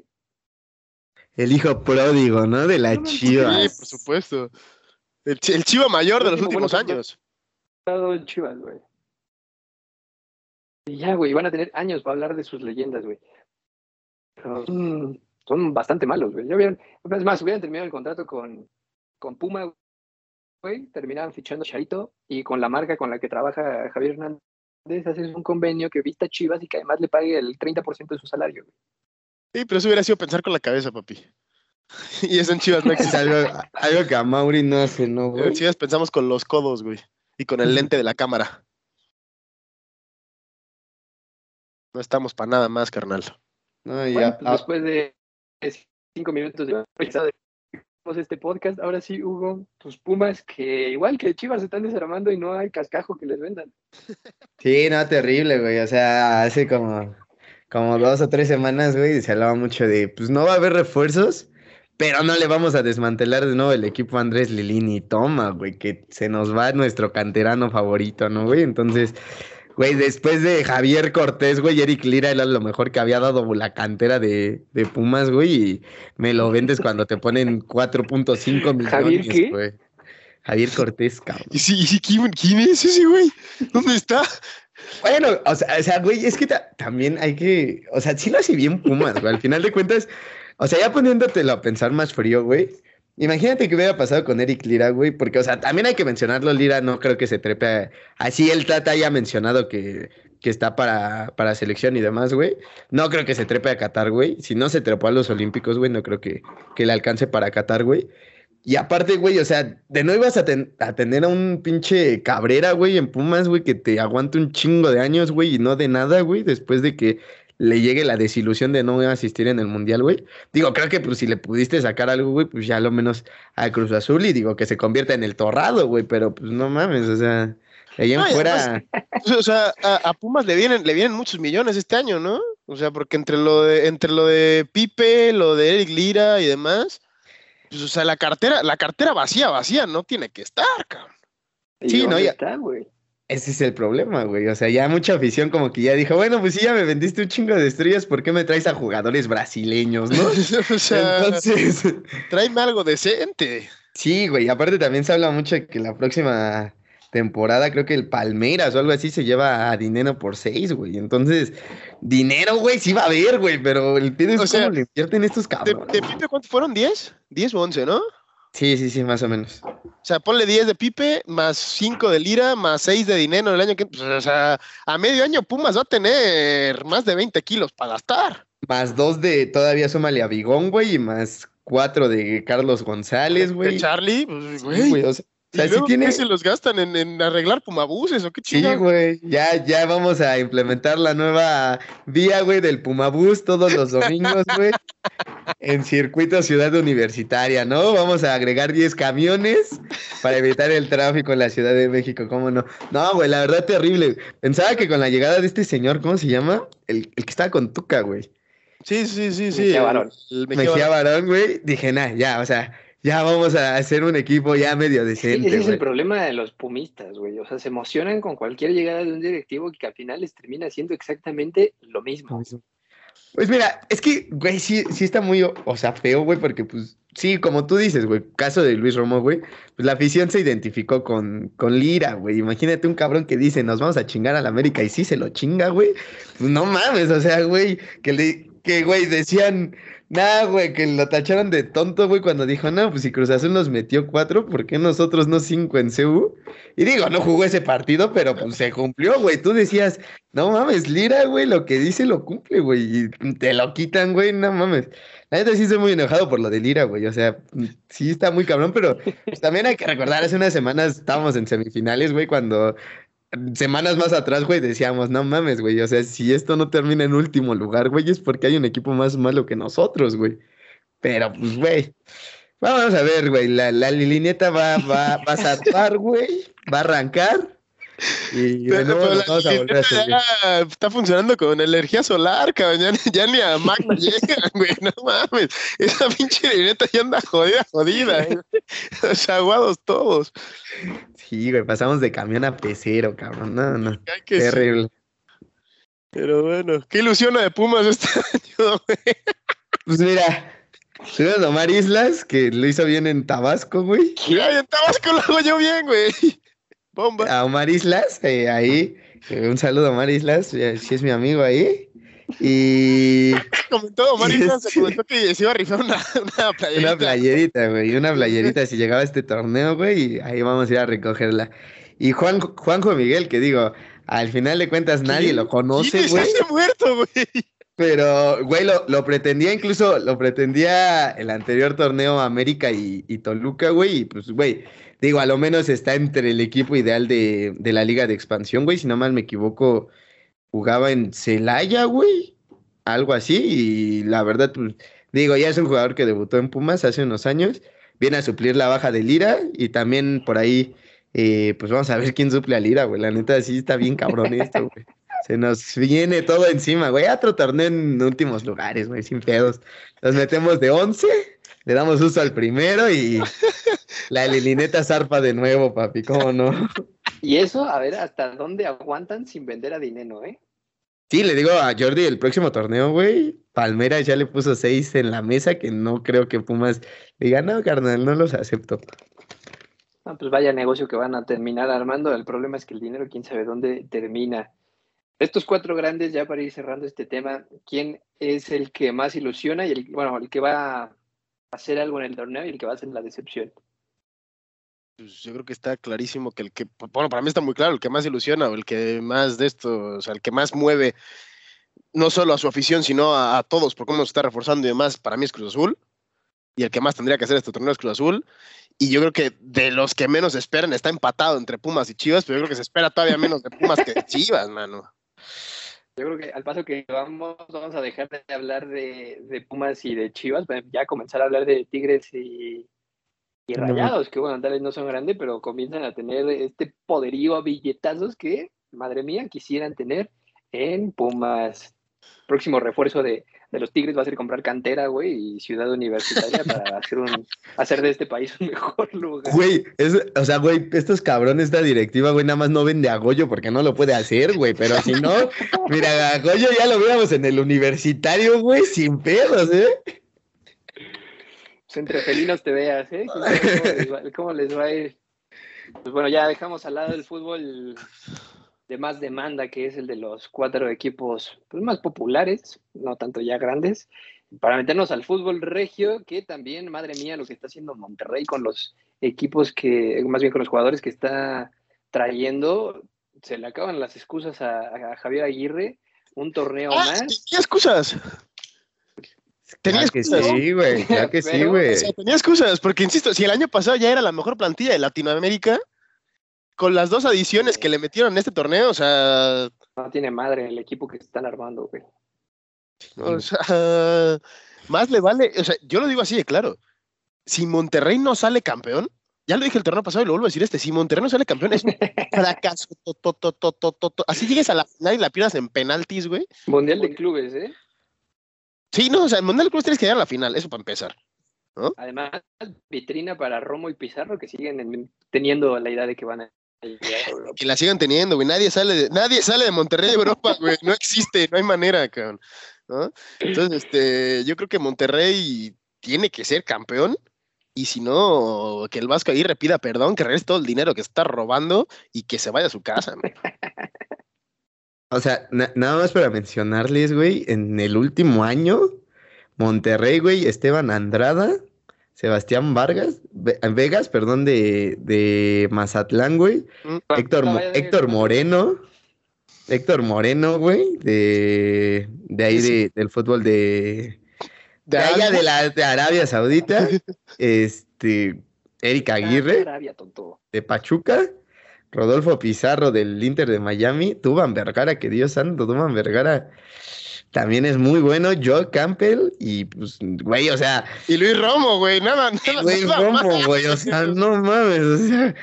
C: El hijo pródigo, ¿no? De la Chiva.
B: Sí, por supuesto. El, Chiva mayor de los últimos años.
A: El Chivas, güey. Y ya, güey, van a tener años para hablar de sus leyendas, güey. son, bastante malos, güey. Ya vieron, es más, hubieran terminado el contrato con, con Puma, terminaban fichando Charito y con la marca con la que trabaja Javier Hernández haces un convenio que vista Chivas y que además le pague el 30% de su salario.
B: Sí, pero eso hubiera sido pensar con la cabeza, papi. y eso en Chivas no existe.
C: algo, que a Mauri no hace, ¿no,
B: En Chivas pensamos con los codos, güey. Y con el lente de la cámara. No estamos para nada más, carnal.
A: No, ya. Pues después de cinco minutos de este podcast. Ahora sí, Hugo, tus Pumas, que igual que Chivas se están desarmando y no hay cascajo que les vendan.
C: Sí, no, terrible, güey. O sea, hace como, como dos o tres semanas, güey, se hablaba mucho de, pues no va a haber refuerzos, pero no le vamos a desmantelar de nuevo el equipo Andrés Lilini. Toma, güey, que se nos va nuestro canterano favorito, ¿no, güey? Entonces, Güey, después de Javier Cortés, güey, Eric Lira era lo mejor que había dado la cantera de, de Pumas, güey, y me lo vendes cuando te ponen 4.5 millones, ¿Javier qué? güey. Javier Cortés, cabrón.
B: ¿Y sí, quién, quién, es ese, güey? ¿Dónde está?
C: Bueno, o sea, o sea güey, es que también hay que, o sea, sí lo hace bien Pumas, güey. Al final de cuentas, o sea, ya poniéndotelo a pensar más frío, güey, Imagínate que hubiera pasado con Eric Lira, güey, porque, o sea, también hay que mencionarlo, Lira no creo que se trepe Así el Tata haya mencionado que, que está para, para selección y demás, güey. No creo que se trepe a Qatar, güey. Si no se trepó a los Olímpicos, güey, no creo que, que le alcance para Qatar, güey. Y aparte, güey, o sea, de no ibas a, a, tener a un pinche Cabrera, güey, en Pumas, güey, que te aguante un chingo de años, güey, y no de nada, güey, después de que le llegue la desilusión de no asistir en el Mundial, güey. Digo, creo que pues si le pudiste sacar algo, güey, pues ya lo menos a Cruz Azul y digo que se convierta en el torrado, güey, pero pues no mames, o sea, ahí en fuera...
B: Pues, o sea, a, Pumas le vienen, le vienen muchos millones este año, ¿no? O sea, porque entre lo de, entre lo de Pipe, lo de Eric Lira y demás, pues, o sea, la cartera, la cartera vacía, vacía, no tiene que estar, cabrón.
C: Sí, no, ya. Está, güey. Ese es el problema, güey. O sea, ya mucha afición como que ya dijo, bueno, pues sí, ya me vendiste un chingo de estrellas, ¿por qué me traes a jugadores brasileños, no?
B: o sea, entonces... Tráeme algo decente.
C: Sí, güey. Aparte también se habla mucho de que la próxima temporada creo que el Palmeiras o algo así se lleva a dinero por seis, güey. Entonces, dinero, güey, sí va a haber, güey, pero el pedo es o sea, cómo le invierten estos cabrones.
B: ¿De, de Pipe cuántos fueron? ¿10? ¿10 o 11, no?
C: Sí, sí, sí, más o menos. O
B: sea, ponle 10 de Pipe, más 5 de Lira, más 6 de dinero el año que... Pues, o sea, a medio año Pumas va a tener más de 20 kilos para gastar.
C: Más 2 de todavía súmale a Bigón, güey, y más 4 de Carlos González, güey.
B: De Charlie, pues, güey. o sea, o sea, ¿Y tiene... se los gastan en, en arreglar pumabuses o qué
C: chido? Sí, güey. Ya, ya vamos a implementar la nueva vía, güey, del pumabús todos los domingos, güey. en circuito ciudad universitaria, ¿no? Vamos a agregar 10 camiones para evitar el tráfico en la Ciudad de México, ¿cómo no? No, güey, la verdad terrible. Pensaba que con la llegada de este señor, ¿cómo se llama? El, el que estaba con Tuca, güey.
B: Sí, sí, sí, sí.
A: Mejía Varón.
C: Mejía Varón, güey. Dije, nah, ya, o sea ya vamos a hacer un equipo ya medio decente.
A: ese es el problema de los pumistas, güey. O sea, se emocionan con cualquier llegada de un directivo que al final les termina haciendo exactamente lo mismo.
C: Pues mira, es que, güey, sí, sí está muy, o sea, feo, güey, porque pues sí, como tú dices, güey, caso de Luis Romo, güey, pues la afición se identificó con, con Lira, güey. Imagínate un cabrón que dice, nos vamos a chingar a la América y sí se lo chinga, güey. Pues no mames, o sea, güey, que le, que, güey, decían, Nah, güey, que lo tacharon de tonto, güey, cuando dijo, no, pues si Cruz Azul nos metió cuatro, ¿por qué nosotros no cinco en CU? Y digo, no jugó ese partido, pero pues se cumplió, güey. Tú decías, no mames, Lira, güey, lo que dice lo cumple, güey. Y te lo quitan, güey, no mames. La neta sí estoy muy enojado por lo de Lira, güey. O sea, sí está muy cabrón, pero pues, también hay que recordar, hace unas semanas estábamos en semifinales, güey, cuando semanas más atrás, güey, decíamos, no mames, güey, o sea, si esto no termina en último lugar, güey, es porque hay un equipo más malo que nosotros, güey. Pero, pues, güey, vamos a ver, güey, la, la lilineta va, va, va a saltar, güey, va a arrancar. Y de nuevo vamos a volver a hacer.
B: está funcionando con energía solar, cabrón. Ya, ni a Magna llega, güey. No mames. Esa pinche lilineta ya anda jodida, jodida. ¿eh? aguados todos.
C: Sí, güey, pasamos de camión a pecero, cabrón. No, no. Terrible.
B: Pero bueno, qué ilusión de Pumas este año, güey.
C: Pues mira, a Omar Islas, que lo hizo bien en Tabasco, güey.
B: Ay, en Tabasco lo hago yo bien, güey. Bomba.
C: A Omar Islas, eh, ahí. Eh, un saludo a Omar Islas, si es mi amigo ahí. Y.
B: Comentó Marisa, se comentó que se iba a rifar una, una playerita.
C: Una playerita, güey. Una playerita si llegaba a este torneo, güey. Y ahí vamos a ir a recogerla. Y Juan, Juanjo Miguel, que digo, al final de cuentas nadie lo conoce, güey.
B: Muerto, güey.
C: Pero, güey, lo, lo, pretendía incluso, lo pretendía el anterior torneo América y, y Toluca, güey. Y pues, güey, digo, a lo menos está entre el equipo ideal de, de la Liga de Expansión, güey. Si no mal me equivoco, jugaba en Celaya, güey, algo así, y la verdad, pues, digo, ya es un jugador que debutó en Pumas hace unos años, viene a suplir la baja de Lira, y también por ahí, eh, pues vamos a ver quién suple a Lira, güey, la neta sí está bien cabrón esto, güey. Se nos viene todo encima, güey. Otro torneo en últimos lugares, güey, sin pedos. Nos metemos de 11, le damos uso al primero y la lilineta zarpa de nuevo, papi, ¿cómo no?
A: Y eso, a ver, ¿hasta dónde aguantan sin vender a dinero, eh?
C: Sí, le digo a Jordi, el próximo torneo, güey, Palmera ya le puso seis en la mesa, que no creo que Pumas diga, no, carnal, no los acepto.
A: Ah, pues vaya negocio que van a terminar armando. El problema es que el dinero, quién sabe dónde termina. Estos cuatro grandes, ya para ir cerrando este tema, ¿quién es el que más ilusiona y el, bueno, el que va hacer algo en el torneo y el que va a hacer la decepción?
B: pues yo creo que está clarísimo que el que, bueno, para mí está muy claro, el que más ilusiona o el que más de esto, o sea, el que más mueve no solo a su afición, sino a, todos por cómo se está reforzando y demás, para mí es Cruz Azul. y el que más tendría que hacer este torneo es Cruz Azul. Y yo creo que de los que menos esperan está empatado entre Pumas y Chivas, pero yo creo que se espera todavía menos de Pumas que de Chivas, mano.
A: Yo creo que al paso que vamos, vamos a dejar de hablar de, de Pumas y de Chivas, ya comenzar a hablar de Tigres y, y Rayados, que bueno, tal vez no son grandes, pero comienzan a tener este poderío a billetazos que, madre mía, quisieran tener en Pumas. Próximo refuerzo de, de los Tigres va a ser comprar cantera, güey, y ciudad universitaria para hacer, un, hacer de este país un mejor lugar.
C: Güey, es, o sea, güey, estos cabrones, esta directiva, güey, nada más no vende a Goyo porque no lo puede hacer, güey, pero si no, mira, a Goyo ya lo veíamos en el universitario, güey, sin pedos, ¿eh?
A: Pues entre felinos te veas, ¿eh? ¿Cómo les va, cómo les va a ir? Pues bueno, ya dejamos al lado el fútbol de más demanda, que es el de los cuatro equipos pues, más populares, no tanto ya grandes, para meternos al fútbol regio, que también, madre mía, lo que está haciendo Monterrey con los equipos que, más bien con los jugadores que está trayendo, se le acaban las excusas a, a Javier Aguirre, un torneo
B: Ah,
A: más.
B: tenía excusas. Tenía
C: Claro que
B: excusas.
C: sí, güey, claro que sí, güey.
B: O sea, tenía excusas, porque insisto, si el año pasado ya era la mejor plantilla de Latinoamérica, con las dos adiciones que le metieron en este torneo, o sea,
A: No tiene madre el equipo que están armando, güey.
B: o sea, más le vale, o sea, yo lo digo así de claro. Si Monterrey no sale campeón, ya lo dije el torneo pasado y lo vuelvo a decir este, si Monterrey no sale campeón es fracaso. to, to, to. Así llegues a la final y la pierdas en penaltis, güey.
A: Mundial de clubes, ¿eh?
B: Sí, no, o sea, en Mundial de Clubes tienes que llegar a la final, eso para empezar.
A: Además, vitrina para Romo y Pizarro que siguen en- teniendo la idea de que van a.
B: Que la sigan teniendo, güey. Nadie sale de, nadie sale de Monterrey a Europa, güey. No existe, no hay manera, cabrón. ¿no? Entonces, este, yo creo que Monterrey tiene que ser campeón. Y si no, que el Vasco ahí repida perdón, que regrese todo el dinero que está robando y que se vaya a su casa. ¿no?
C: O sea, na- nada más para mencionarles, güey, en el último año, Monterrey, güey, Esteban Andrada, Sebastián Vargas, Ve- Vegas, perdón, de, de Mazatlán, güey, Héctor, Mo-
A: Vaya,
C: Héctor Moreno, Héctor Moreno, güey, de, de ahí
B: Sí.
C: de- del fútbol de,
B: De
C: de allá de, la, de Arabia Saudita, este, Erika Aguirre
A: Arabia, tonto.
C: de Pachuca, Rodolfo Pizarro del Inter de Miami, Tuban Vergara, que Dios santo, Tuban Vergara también es muy bueno, Joe Campbell y pues, güey, o sea,
B: Y Luis Romo, güey. Nada, nada, más.
C: Romo, güey, o sea, no mames, o sea,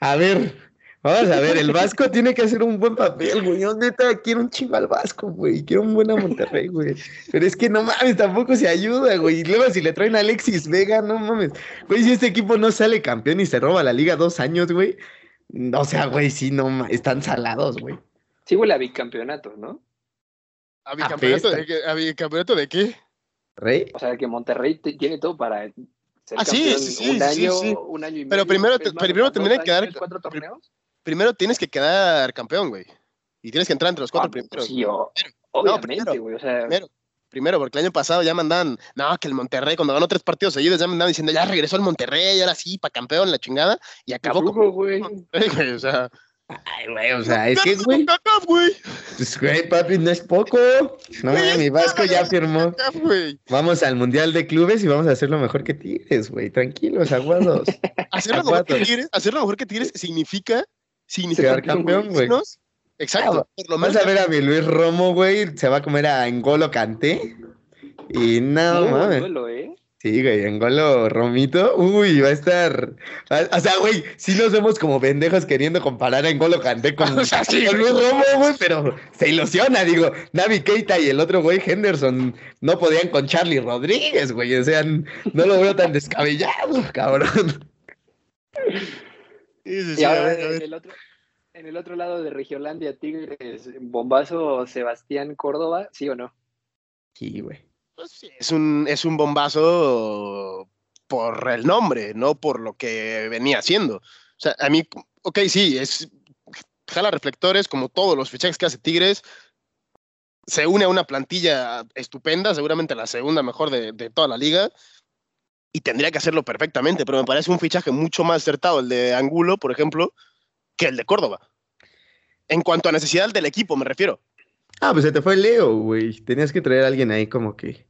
C: a ver, vamos a ver, el Vasco tiene que hacer un buen papel, güey, yo neta quiero un chingo al Vasco, güey, quiero un buen a Monterrey, güey, pero es que no mames, tampoco se ayuda, güey, y luego si le traen a Alexis Vega, no mames, güey, si este equipo no sale campeón y se roba la liga dos años, güey, o sea, güey, sí, no, ma- están salados, güey.
A: Sí huele a bicampeonato, ¿no?
B: ¿A bicampeonato de, qué? ¿A bicampeonato de qué?
C: Rey,
A: O sea, que Monterrey te- tiene todo para ser
B: Ah, sí,
A: campeón
B: sí, sí,
A: un
B: sí,
A: año,
B: sí.
A: un año y
B: Pero
A: medio.
B: primero
A: es
B: te-
A: más,
B: primero tendría que dar-
A: años, cuatro torneos.
B: Primero tienes que quedar campeón, güey. Y tienes que entrar entre los cuatro
A: Ah, pues
B: primeros.
A: sí, o- obviamente,
B: primero,
A: güey, o sea,
B: Primero, primero, porque el año pasado ya mandaban, no, que el Monterrey, cuando ganó tres partidos seguidos, ya me andaban diciendo, ya regresó el Monterrey, ahora sí, para campeón, la chingada, y acabó como
A: güey,
B: o sea,
C: ay, güey, o sea, es que, güey, pues, güey, papi, no es poco, no,
B: Güey,
C: mi Vasco ya firmó. Vamos al Mundial de Clubes y vamos a hacer lo mejor que Tigres, güey. Tranquilos, aguados.
B: Hacer lo mejor que. Tigres, hacer lo mejor que Tigres significa, significa
C: campeón, güey.
B: Exacto,
C: Ah,
B: por lo
C: Vas a ver a mi Luis Romo, güey. Se va a comer a Engolo Canté. Y no,
A: buen
C: mames.
A: duelo, ¿eh?
C: Sí, güey, Engolo Romito. Uy, va a estar. O sea, güey, sí nos vemos como pendejos queriendo comparar a Engolo Canté con,
B: O sea, sí,
C: con. Luis Romo, güey, pero se ilusiona, digo. Navi Keita y el otro güey, Henderson, no podían con Charlie Rodríguez, güey. O sea, no lo veo tan descabellado, cabrón.
B: Sí, sí,
A: Y ahora en el otro, en el otro lado de Regiolandia, Tigres, bombazo Sebastián Córdoba, ¿sí o no?
C: Sí, güey.
B: Pues es un, es un bombazo por el nombre, no por lo que venía haciendo. O sea, a mí, ok, sí, es jala reflectores como todos los fichajes que hace Tigres. Se une a una plantilla estupenda, seguramente la segunda mejor de, de toda la liga. Y tendría que hacerlo perfectamente, pero me parece un fichaje mucho más acertado el de Angulo, por ejemplo, que el de Córdoba. En cuanto a necesidad del equipo, me refiero.
C: Ah, pues se te fue Leo, güey. Tenías que traer a alguien ahí como que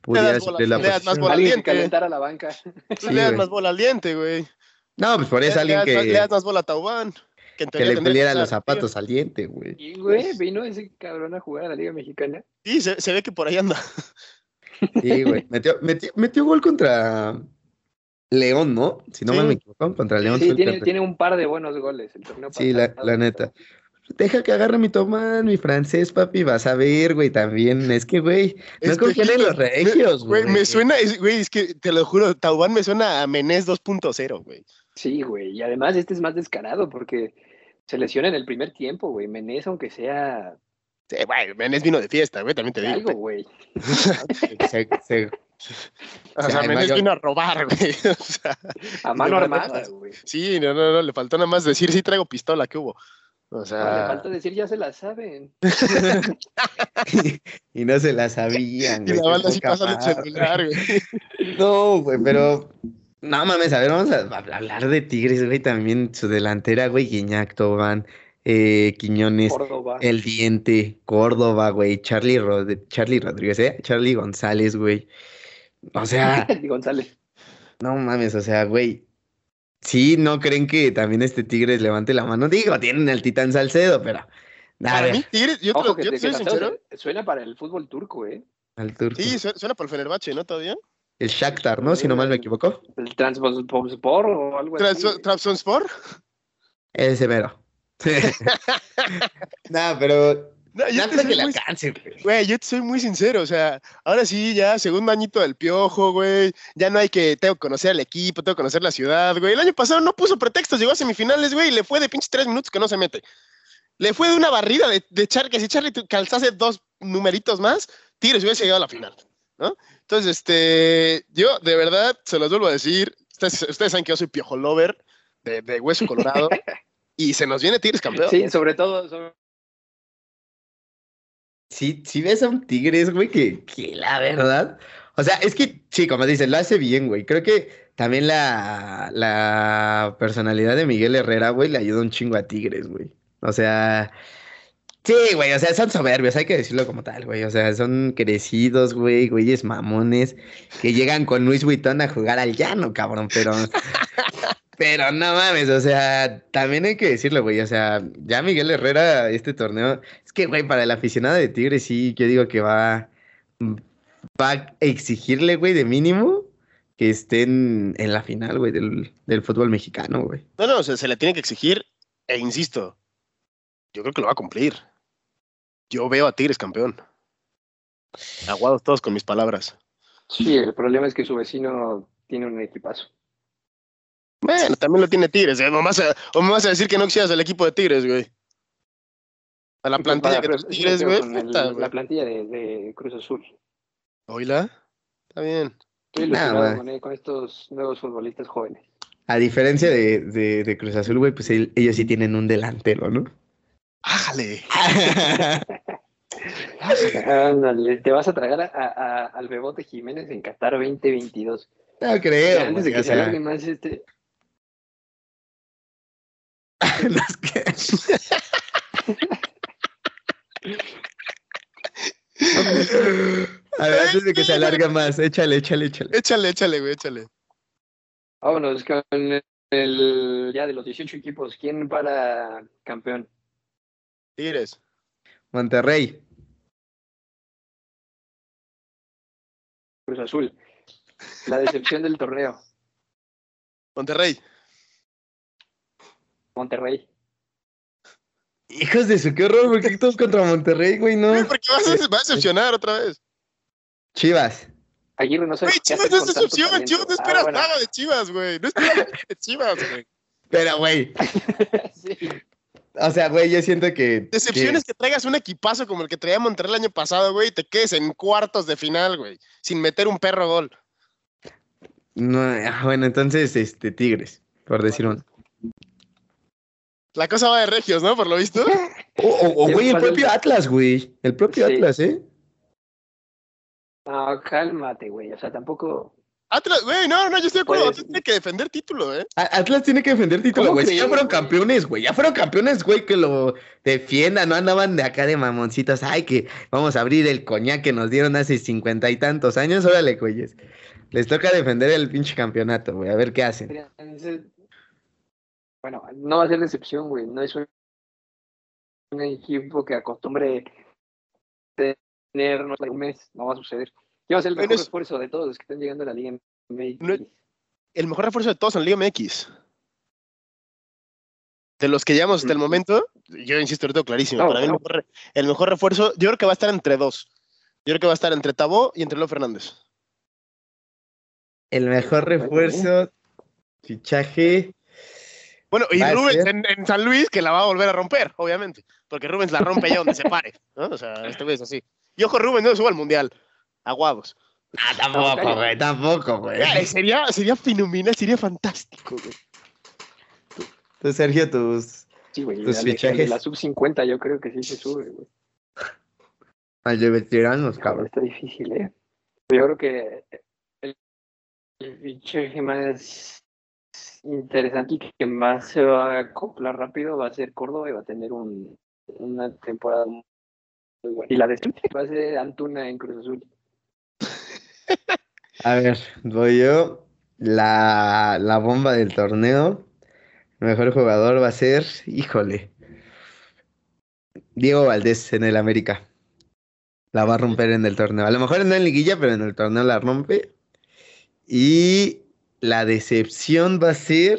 C: pudiera la
B: le das más bola al
A: Alguien que
B: diente.
A: calentara la banca.
C: Sí,
B: le das más bola al diente, güey.
C: No, pues por eso
B: Le-
C: alguien
B: le, das, más- le
C: que,
B: das más bola a Taubán. Que,
C: que le
B: estar
C: los zapatos al diente, güey.
A: Y, güey, vino ese cabrón a jugar a la Liga Mexicana.
B: Sí, se, se ve que por ahí anda.
C: Sí, güey. Metió, metió, metió gol contra León, ¿no? Si no
B: Sí.
C: me equivoco, contra León.
A: Sí, tiene, tiene un par de buenos goles el torneo
C: Sí, la, la neta. Deja que agarre mi tomán, mi francés, papi. Vas a ver, güey, también. Es que, güey, no confían en los regios,
B: Güey,
C: güey.
B: me suena, güey, es que te lo juro, Taubán me suena a Menés 2.0, güey.
A: Sí, güey. Y además este es más descarado porque se lesiona en el primer tiempo, güey. Menés, aunque sea
B: Sí, güey, Menés vino de fiesta, güey, también te digo.
A: algo, güey.
C: Se- se-
B: O sea, Menés
C: mayor-
B: vino a robar, güey. O sea,
A: A mano armada, güey.
B: sí, no, no, no, le faltó nada más decir, sí traigo pistola, ¿qué hubo? O
A: No, le
B: sea,
A: falta decir, ya se la saben.
C: y no se la sabían,
B: y la banda así pasando el celular, güey.
C: No, güey, pero. No mames, a ver, vamos a hablar de Tigres, güey. También su delantera, güey, Guiñac, Tobán, eh, Quiñones,
A: Córdoba.
C: El Diente, Córdoba, güey, Charlie, Rod- Charlie Rodríguez, ¿eh? Charlie González, güey. O sea,
A: Y González.
C: no mames, o sea, güey. Sí, no creen que también este Tigres levante la mano. Digo, tienen al Titán Salcedo, pero. A
B: Para
C: ver,
B: mí, Tigres, yo te, lo-
A: que,
B: yo
A: que
B: te soy sincero.
A: suena para el fútbol turco, ¿eh?
C: al turco.
B: Sí, su- suena por el Fenerbahce, ¿no? Todavía.
C: El Shakhtar, ¿no? Si no mal me equivoco.
A: El Transport o algo así.
B: Trans-
A: güey.
B: Trabzonspor.
C: Ese mero. no, pero.
B: No, yo te
C: que le
B: muy
C: alcance, güey.
B: Güey, yo te soy muy sincero, o sea, ahora sí, ya, segundo añito del piojo, güey, ya no hay que, tengo que conocer al equipo, tengo que conocer la ciudad, güey. El año pasado no puso pretextos, llegó a semifinales, güey, y le fue de pinches tres minutos que no se mete. Le fue de una barrida de, de Char, que si Charlie calzase dos numeritos más, Tigres hubiese llegado a la final, ¿no? Entonces, este, yo de verdad, se los vuelvo a decir, ustedes, ustedes saben que yo soy piojo lover de, de hueso colorado, y se nos viene Tigres campeón.
A: Sí, sobre todo. sobre-
C: Si, si ves a un Tigres, güey, que, que la verdad. O sea, es que, sí, como dices, lo hace bien, güey. Creo que también la, la personalidad de Miguel Herrera, güey, le ayuda un chingo a Tigres, güey. O sea, sí, güey, o sea, son soberbios, hay que decirlo como tal, güey. O sea, son crecidos, güey, güeyes mamones, que llegan con Luis Vuitton a jugar al llano, cabrón, pero. Pero no mames, o sea, también hay que decirlo, güey. O sea, ya Miguel Herrera, este torneo, es que, güey, para el aficionado de Tigres, sí, yo digo que va, va a exigirle, güey, de mínimo que estén en la final, güey, del, del fútbol mexicano, güey.
B: No, no, se, se le tiene que exigir, e insisto, yo creo que lo va a cumplir. Yo veo a Tigres campeón. Aguados todos con mis palabras.
A: Sí, el problema es que su vecino tiene un equipazo.
B: Bueno, también lo tiene Tigres, ¿eh? O me vas a, o me vas a decir que no quisieras el equipo de Tigres, güey. A la plantilla que
A: pero
B: Tigres, güey.
A: La plantilla de, de Cruz Azul.
B: Oíla. Está bien.
A: Estoy ilusionado con, eh, con estos nuevos futbolistas jóvenes.
C: A diferencia de, de, de Cruz Azul, güey, pues el- ellos sí tienen un delantero, ¿no?
B: ¡Ájale!
A: Ándale, te vas a tragar a, a- al Bebote Jiménez en Qatar 2022.
C: no creo,
A: antes de que
C: o
A: se
C: sea,
A: alargue más este.
C: que- A ver, antes de que se alargue más, échale, échale, échale.
B: Échale, échale, güey, échale.
A: Vámonos con el ya de los 18 equipos. ¿Quién para campeón?
B: Tigres.
C: Monterrey.
A: Cruz Azul. La decepción del torneo.
B: Monterrey.
A: Monterrey.
C: Hijos de su, qué horror, ¿por qué todos contra Monterrey, güey? No.
B: Güey, porque vas a, vas a decepcionar otra vez.
C: Chivas.
A: Aguirre no sabe
B: Güey, Chivas no es decepción. Chivas no
A: Ah,
B: esperas
A: bueno.
B: nada de Chivas, güey. No esperas nada de Chivas, güey.
C: Pero, güey,
A: Sí.
C: o sea, güey, yo siento que...
B: Decepción es que traigas un equipazo como el que traía Monterrey el año pasado, güey, y te quedes en cuartos de final, güey, sin meter un perro gol.
C: No, ah, bueno, entonces, este, Tigres, por decir uno.
B: La cosa va de regios, ¿no? Por lo visto.
C: O, o- o, güey, el propio Atlas, güey. El propio
A: Sí.
C: Atlas, ¿eh?
A: No, cálmate, güey. O sea, tampoco.
B: Atlas, güey, no, no, yo estoy de acuerdo.
A: Pues-
B: Atlas tiene que defender título, ¿eh?
C: Atlas tiene que defender título,
A: ¿Cómo
C: güey. Si ya fueron campeones, güey. Ya fueron campeones, güey, que lo defiendan. No andaban de acá de mamoncitos. Ay, que vamos a abrir el coñac que nos dieron hace cincuenta y tantos años. Órale, güeyes. Les toca defender el pinche campeonato, güey. A ver qué hacen.
A: Bueno, no va a ser decepción, güey. No es un, un equipo que acostumbre tener no sé, un mes. No va a suceder. ¿Qué va a ser el mejor
B: es-
A: esfuerzo de todos los que están llegando a la Liga MX?
B: No- El mejor refuerzo de todos en la Liga MX. De los que llevamos hasta el momento, yo insisto, lo tengo clarísimo.
A: No,
B: Para mí el mejor, el mejor refuerzo, yo creo que va a estar entre dos. Yo creo que va a estar entre Tabó y entre Leo Fernández.
C: El mejor refuerzo, fichaje.
B: Bueno, y
C: Va a
B: Rubens en, en San Luis, que la va a volver a romper, obviamente. Porque Rubens la rompe ya donde se pare. ¿no? O sea, este güey es así. Y ojo, Rubens no suba al mundial. Aguados.
C: Ah, tampoco, güey. Tampoco, güey.
B: Eh, sería, sería fenomenal, sería fantástico, güey.
C: Tú, Sergio, tus
A: Sí, güey.
C: Tus
A: de
C: fichajes.
A: La sub 50 yo creo que sí se sube, güey.
C: al de veteranos,
A: Cabrón,
C: cabrón.
A: está difícil, ¿eh? Yo creo que el, el fichaje más interesante y que más se va a acoplar rápido va a ser Córdoba y va a tener un, una temporada muy buena. Y la de va a ser Antuna en Cruz Azul.
C: A ver, voy yo. La, la bomba del torneo. El mejor jugador va a ser, híjole, Diego Valdés en el América. La va a romper en el torneo. A lo mejor no en liguilla, pero en el torneo la rompe. Y la decepción va a ser.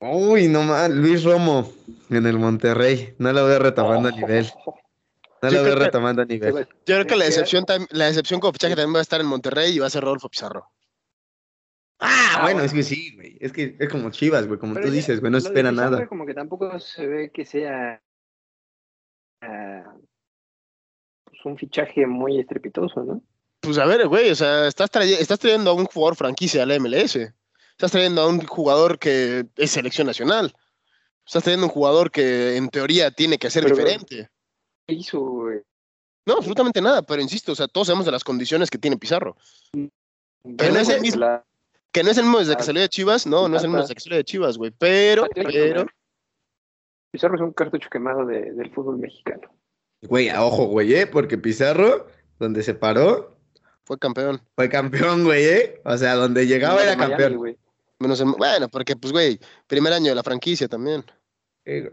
C: Uy, no más, Luis Romo en el Monterrey. No lo veo retomando a nivel. No
B: Yo
C: lo veo
B: que-
C: retomando a nivel.
B: Yo creo que la decepción, la decepción como fichaje también va a estar en Monterrey y va a ser Rodolfo Pizarro.
C: Ah,
A: Ah,
C: bueno,
A: bueno.
C: es que sí, güey. Es que es como Chivas, güey, como
A: Pero
C: tú
A: ya,
C: dices, güey, no espera nada.
A: Como que tampoco se ve que sea ah, pues un fichaje muy estrepitoso, ¿no?
B: Pues a ver, güey, o sea, estás, traye- estás trayendo a un jugador franquicia a la MLS. Estás trayendo a un jugador que es selección nacional. Estás trayendo a un jugador que en teoría tiene que ser
A: Pero-
B: diferente.
A: ¿Qué hizo, güey?
B: No, absolutamente nada, pero insisto, o sea, todos sabemos de las condiciones que tiene Pizarro. Pero no es el mismo-
A: La-
B: Que no es el mismo desde que
A: Ah,
B: salió de Chivas, no, no es el mismo desde que salió de Chivas, güey. Pero, pero,
A: Pizarro es un cartucho quemado de- del fútbol mexicano.
C: Güey, a ojo, güey, ¿eh? Porque Pizarro, donde se paró,
B: fue campeón.
C: fue campeón, güey, ¿eh? O sea, donde llegaba era
A: Miami,
C: campeón.
A: güey.
B: Menos el- bueno, porque, pues, güey, primer año de la franquicia también.
C: Sí, güey.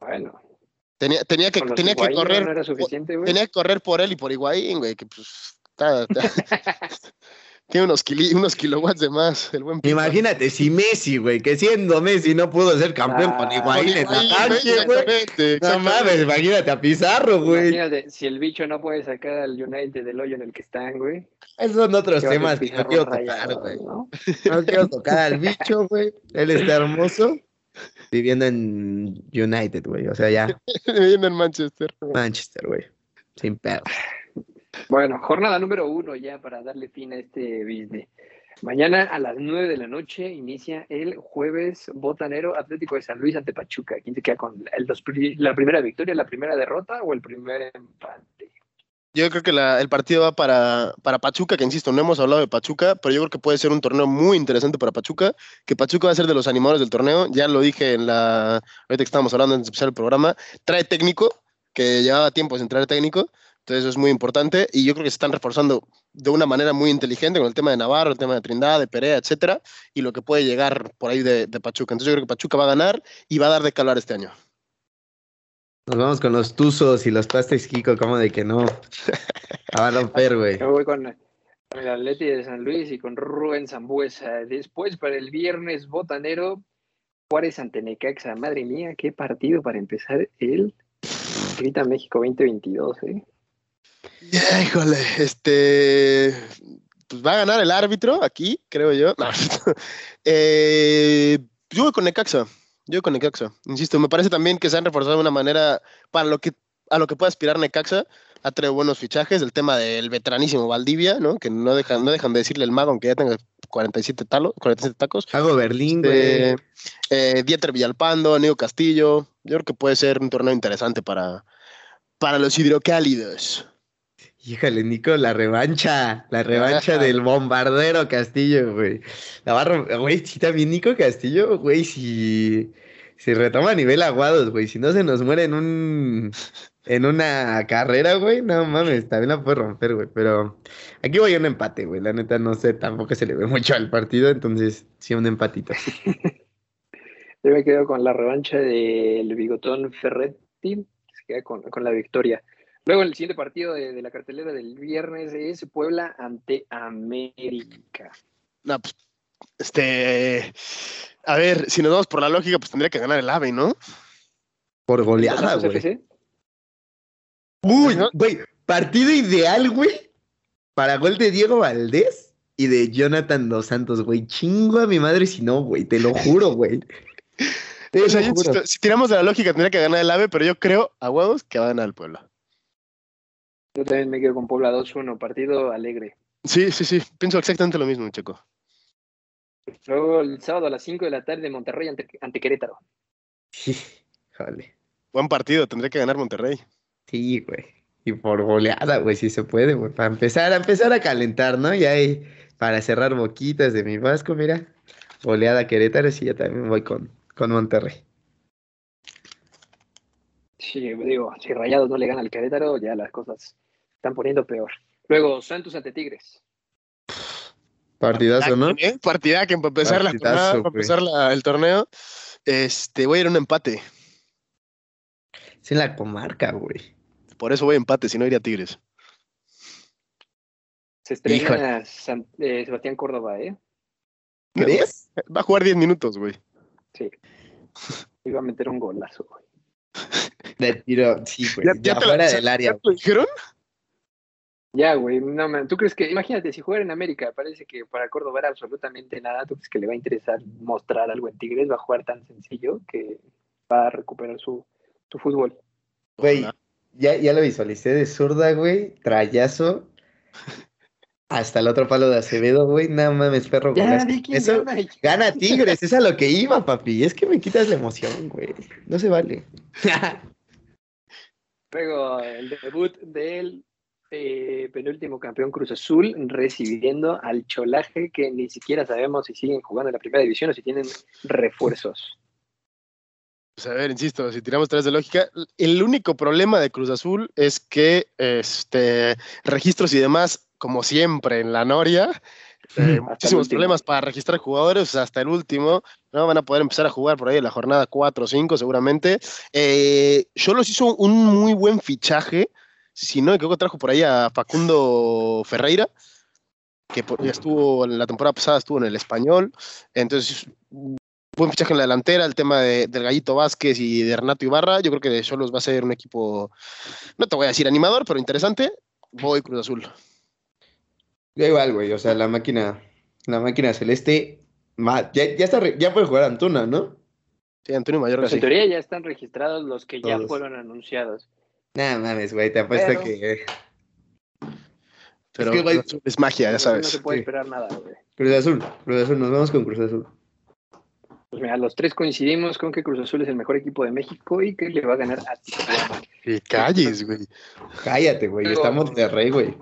A: Bueno,
B: Tenía, tenía que, tenía que correr.
A: No era suficiente, güey.
B: Tenía que correr por él y por Higuaín, güey, que pues está- está- tiene unos, kili- unos kilowatts de más, el buen.
C: Imagínate si Messi, güey, que siendo Messi no pudo ser campeón con
A: Ah,
C: Higuaín en la güey. No mames, imagínate a Pizarro, güey.
A: Imagínate, si el bicho no puede sacar al United del hoyo en el que están, güey.
C: Esos son otros
A: ¿qué va a
C: temas que no quiero tocar, güey.
A: ¿no?
C: No quiero tocar al bicho, güey. Él está hermoso viviendo en United, güey. O sea, ya
B: Viviendo en Manchester.
C: Manchester, güey. Sin pedo.
A: Bueno, jornada número uno ya para darle fin a este business. Mañana a las nueve de la noche inicia el jueves botanero Atlético de San Luis ante Pachuca. ¿Quién se queda con el- los la primera victoria, la primera derrota o el primer empate?
B: Yo creo que la- el partido va para, para Pachuca, que insisto, no hemos hablado de Pachuca, pero yo creo que puede ser un torneo muy interesante para Pachuca, que Pachuca va a ser de los animadores del torneo, ya lo dije en la, ahorita que estábamos hablando antes de empezar el programa, trae técnico, que llevaba tiempo sin traer técnico, entonces eso es muy importante, y yo creo que se están reforzando de una manera muy inteligente con el tema de Navarro, el tema de Trindade, de Perea, etcétera, y lo que puede llegar por ahí de, de Pachuca. Entonces yo creo que Pachuca va a ganar y va a dar de calor este año.
C: Nos vamos con los Tuzos y los Pastes Kiko, como de que no. A romper, güey.
A: Yo voy con el Atleti de San Luis y con Rubén Zambuesa. Después, para el viernes botanero, Juárez ante Necaxa. Madre mía, qué partido para empezar el Grita México 2022, ¿eh?
B: Ya, híjole, este. Pues va a ganar el árbitro aquí, creo yo. No. Eh, yo voy con Necaxa. Yo voy con Necaxa. Insisto, me parece también que se han reforzado de una manera para lo que a lo que puede aspirar Necaxa. Ha traído buenos fichajes. El tema del veteranísimo Valdivia, ¿no? Que no dejan, no dejan de decirle el mago, aunque ya tenga 47, talo, 47 tacos.
C: Hago Berlín, güey.
B: Eh, eh, Dieter Villalpando, Nico Castillo. Yo creo que puede ser un torneo interesante para, para los hidrocálidos.
C: Híjole, Nico, la revancha, la revancha del bombardero Castillo, güey. La barra, güey, sí, también Nico Castillo, güey, si, si retoma a nivel aguados, güey, si no se nos muere en un, en una carrera, güey, no mames, también la puede romper, güey, pero aquí voy a un empate, güey, la neta no sé, tampoco se le ve mucho al partido, entonces sí, un empatito.
A: Yo me quedo con la revancha del bigotón Ferretti, se queda con, con la victoria. Luego el siguiente partido de, de, la cartelera del viernes es Puebla ante América.
B: No, pues, este, a ver, si nos vamos por la lógica, pues tendría que ganar el AVE, ¿no?
C: Por goleada, güey. Uy, güey, partido ideal, güey, para gol de Diego Valdés y de Jonathan Dos Santos, güey. Chingo a mi madre si no, güey, te lo juro, güey.
B: o sea, yo, si, si, tiramos de la lógica, tendría que ganar el AVE, pero yo creo a huevos que va a ganar el Puebla.
A: Yo también me quedo con Puebla 2-1, partido alegre.
B: Sí, sí, sí, pienso exactamente lo mismo, Checo.
A: Luego el sábado a las 5 de la tarde Monterrey ante, ante Querétaro.
C: Sí, jale.
B: Buen partido, tendría que ganar Monterrey.
C: Sí, güey. Y por goleada, güey, si se puede, güey. Para empezar, a empezar a calentar, ¿no? Y ahí, para cerrar boquitas de mi Vasco, mira. Goleada Querétaro, sí, yo también voy con, con Monterrey.
A: Sí, digo, si Rayados no le gana al Querétaro, ya las cosas están poniendo peor. Luego, Santos ante Tigres.
C: Partidazo, ¿no?
B: ¿eh? Partida que para empezar, la jornada, para empezar la, el torneo, este, voy a ir a un empate.
C: Es en la comarca, güey.
B: Por eso voy a empate, si no iría a Tigres.
A: Se estrena San, eh, Sebastián Córdoba, ¿eh?
C: ¿Crees?
B: Va a jugar 10 minutos, güey.
A: Sí. Iba a meter un golazo, güey.
C: De tiro, sí, güey.
B: ¿Ya,
C: Ya,
B: ya te
C: fuera
B: la-
C: del
B: ya-
C: área.
B: ya te dijeron?
A: Ya, güey, no, man. ¿Tú crees que, imagínate, si jugar en América, parece que para Córdoba era absolutamente nada, ¿tú crees que le va a interesar mostrar algo en Tigres? Va a jugar tan sencillo que va a recuperar su, su fútbol.
C: Güey, ya, ya lo visualicé de zurda, güey. Trayazo. Hasta el otro palo de Acevedo, güey. No mames, perro.
A: Ya, quién
C: Eso
A: gana.
C: gana Tigres, es a lo que iba, papi. Es que me quitas la emoción, güey. No se vale.
A: Luego el debut del eh, penúltimo campeón Cruz Azul recibiendo al Cholaje que ni siquiera sabemos si siguen jugando en la primera división o si tienen refuerzos.
B: Pues a ver, insisto, si tiramos tres de lógica, el único problema de Cruz Azul es que este registros y demás, como siempre en la Noria, eh, muchísimos problemas para registrar jugadores hasta el último, ¿no? Van a poder empezar a jugar por ahí en la jornada 4 o 5 seguramente. Eh, Cholos hizo un muy buen fichaje, si no me equivoco, trajo por ahí a Facundo Ferreira, que estuvo en la temporada pasada, estuvo en el español, entonces buen fichaje en la delantera, el tema de, del Gallito Vázquez y de Renato Ibarra. Yo creo que Cholos va a ser un equipo, no te voy a decir animador, pero interesante. Voy Cruz Azul.
C: Da igual, güey. O sea, la máquina, la máquina celeste. ma- ya, ya está, ya puede jugar Antuna, ¿no?
B: Sí, Antonio Mayorga
A: Pues en teoría ya están registrados los que ya fueron anunciados.
C: Nah, mames, güey. Te apuesto
A: Pero-
C: que
B: Pero
C: es que, güey,
B: Cruz Azul es magia, ya
A: No
B: sabes.
A: se puede
C: sí.
A: esperar nada, güey.
C: Cruz Azul, Cruz Azul, nos vamos con Cruz Azul.
A: Pues mira, los tres coincidimos con que Cruz Azul es el mejor equipo de México y que le va a ganar a Tijuana.
B: Que calles, güey.
C: Cállate, güey. Estamos de rey, güey.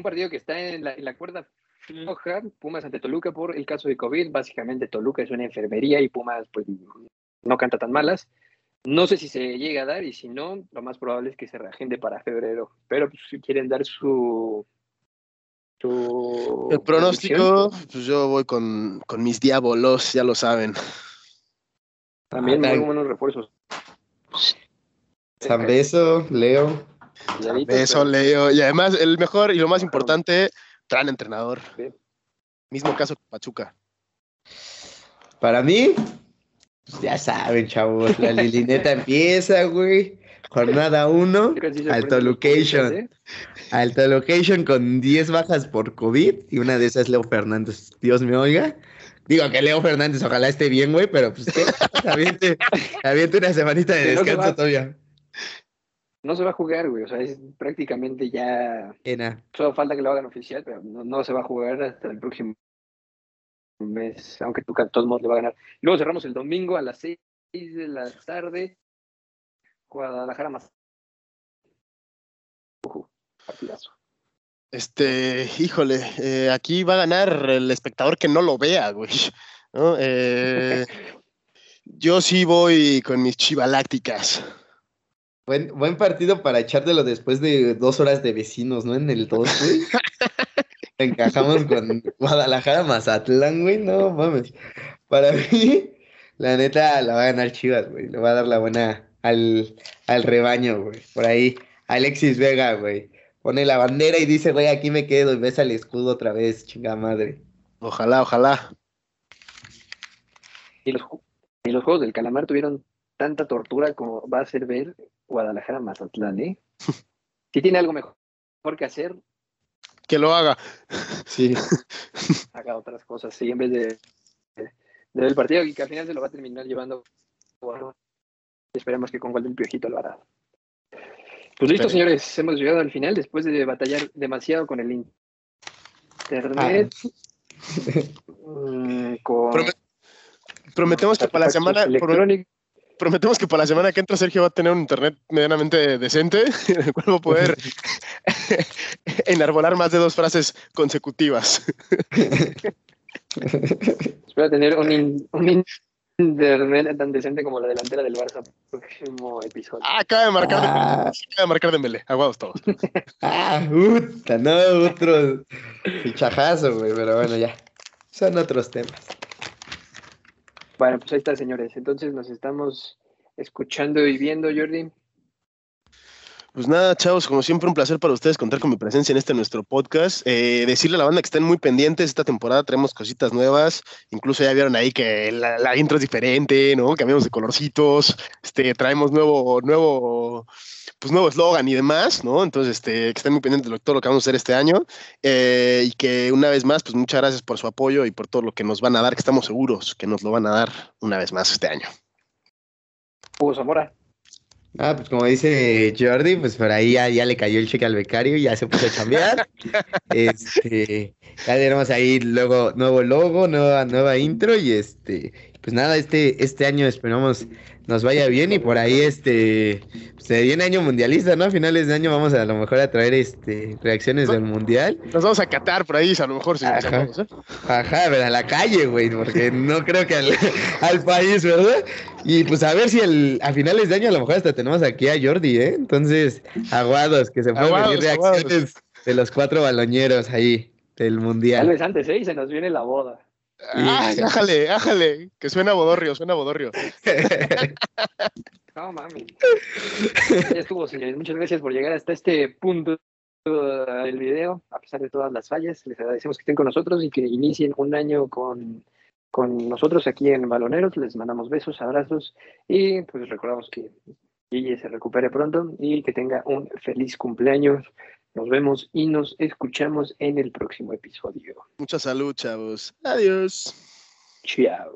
A: Un partido que está en la, en la cuerda floja, Pumas ante Toluca por el caso de COVID. Básicamente Toluca es una enfermería y Pumas pues no canta tan malas. No sé si se llega a dar y si no, lo más probable es que se reagende para febrero. Pero pues, si quieren dar su... su
B: El pronóstico, pues yo voy con, con mis diabolos, ya lo saben.
A: También
C: Ah,
A: muy buenos refuerzos.
C: San Beso, Leo.
B: Eso leo. Y además, el mejor y lo más importante, gran entrenador.
A: Sí.
B: Mismo caso que Pachuca.
C: Para mí, pues ya saben, chavos. La Lilineta empieza, güey. Jornada 1.
A: Creo que sí se
C: Alto location.
A: ¿eh?
C: Alta location con 10 bajas por COVID. Y una de esas, Leo Fernández. Dios me oiga. Digo que Leo Fernández ojalá esté bien, güey, pero pues que aviente, aviente una semanita de descanso todavía.
A: No se va a jugar, güey. O sea, es prácticamente ya
C: Ena.
A: Solo falta que lo hagan oficial, pero no, no se va a jugar hasta el próximo mes, aunque Tuca de todos modos le va a ganar. Luego cerramos el domingo a las 6 de la tarde. Guadalajara más. Ujú, partidazo.
B: Este, híjole, eh, aquí va a ganar el espectador que no lo vea, güey. ¿no? Eh, yo sí voy con mis chivalácticas.
C: Buen, buen partido para echártelo después de dos horas de vecinos, ¿no? En el 2, güey. Encajamos con Guadalajara, Mazatlán, güey. No mames. Para mí, la neta la va a ganar Chivas, güey. Le va a dar la buena al, al rebaño, güey. Por ahí, Alexis Vega, güey. Pone la bandera y dice, güey, aquí me quedo y besa el escudo otra vez, chinga madre.
B: Ojalá, ojalá.
A: Y los, y los juegos del calamar tuvieron tanta tortura como va a ser ver Guadalajara Mazatlán, ¿eh? Si tiene algo mejor que hacer,
B: Que lo haga.
C: Sí.
A: haga otras cosas, sí, en vez de, de, ver el partido y que al final se lo va a terminar llevando. Bueno, esperemos que con gol del piojito lo hará. Pues listo, señores, hemos llegado al final después de batallar demasiado con el internet. mm, con
B: Promet- Prometemos que para la semana,
A: electrónicos.
B: Prometemos que para la semana que entra Sergio va a tener un internet medianamente decente, en el cual va a poder enarbolar más de dos frases consecutivas.
A: Espero tener un, in- un in- internet tan decente como la delantera del Barça próximo episodio.
B: Ah, acaba de marcar,
C: Ah.
B: Dembélé, acaba de marcar Dembélé. Aguados todos.
C: Ah, puta, no, otro fichajazo, güey, pero bueno, ya. Son otros temas.
A: Bueno, pues ahí está, señores. Entonces nos estamos escuchando y viendo, Jordi.
B: Pues nada, chavos, como siempre, un placer para ustedes contar con mi presencia en este nuestro podcast. Eh, decirle a la banda que estén muy pendientes. Esta temporada traemos cositas nuevas. Incluso ya vieron ahí que la, la intro es diferente, ¿no? Cambiamos de colorcitos. Este, traemos nuevo, nuevo, pues nuevo eslogan y demás, ¿no? Entonces, este, que estén muy pendientes de todo lo que vamos a hacer este año. Eh, y que una vez más, pues muchas gracias por su apoyo y por todo lo que nos van a dar, que estamos seguros que nos lo van a dar una vez más este año.
A: Hugo Zamora.
C: Ah, pues como dice Jordi, pues por ahí ya, ya le cayó el cheque al becario y ya se puso a chambear. este, ya tenemos ahí luego nuevo logo, nueva, nueva intro y este, pues nada, este, este año esperamos nos vaya bien y por ahí este, pues, se viene año mundialista, ¿no? A finales de año vamos a, lo mejor a traer este reacciones del mundial.
B: Nos vamos a catar por ahí, a lo mejor si nos
C: Ajá.
B: llamamos, ¿eh?
C: Ajá, pero a la calle, güey, porque no creo que al, al país, ¿verdad? Y pues a ver si el, a finales de año a lo mejor hasta tenemos aquí a Jordi, ¿eh? Entonces, aguados, que se pueden
B: Aguados,
C: venir
B: aguados.
C: reacciones de los cuatro baloñeros ahí del
A: Tal
C: mundial.
A: vez antes, ¿eh? Y se nos viene la boda.
B: ¡Ay, ájale, ájale! Que suena bodorrio, suena bodorrio.
A: No mami. Ya estuvo, señores. Muchas gracias por llegar hasta este punto del video. A pesar de todas las fallas, les agradecemos que estén con nosotros y que inicien un año con, con nosotros aquí en Baloneros. Les mandamos besos, abrazos y pues recordamos que Gigi se recupere pronto y que tenga un feliz cumpleaños. Nos vemos y nos escuchamos en el próximo episodio.
B: Mucha salud, chavos. Adiós.
A: Chao.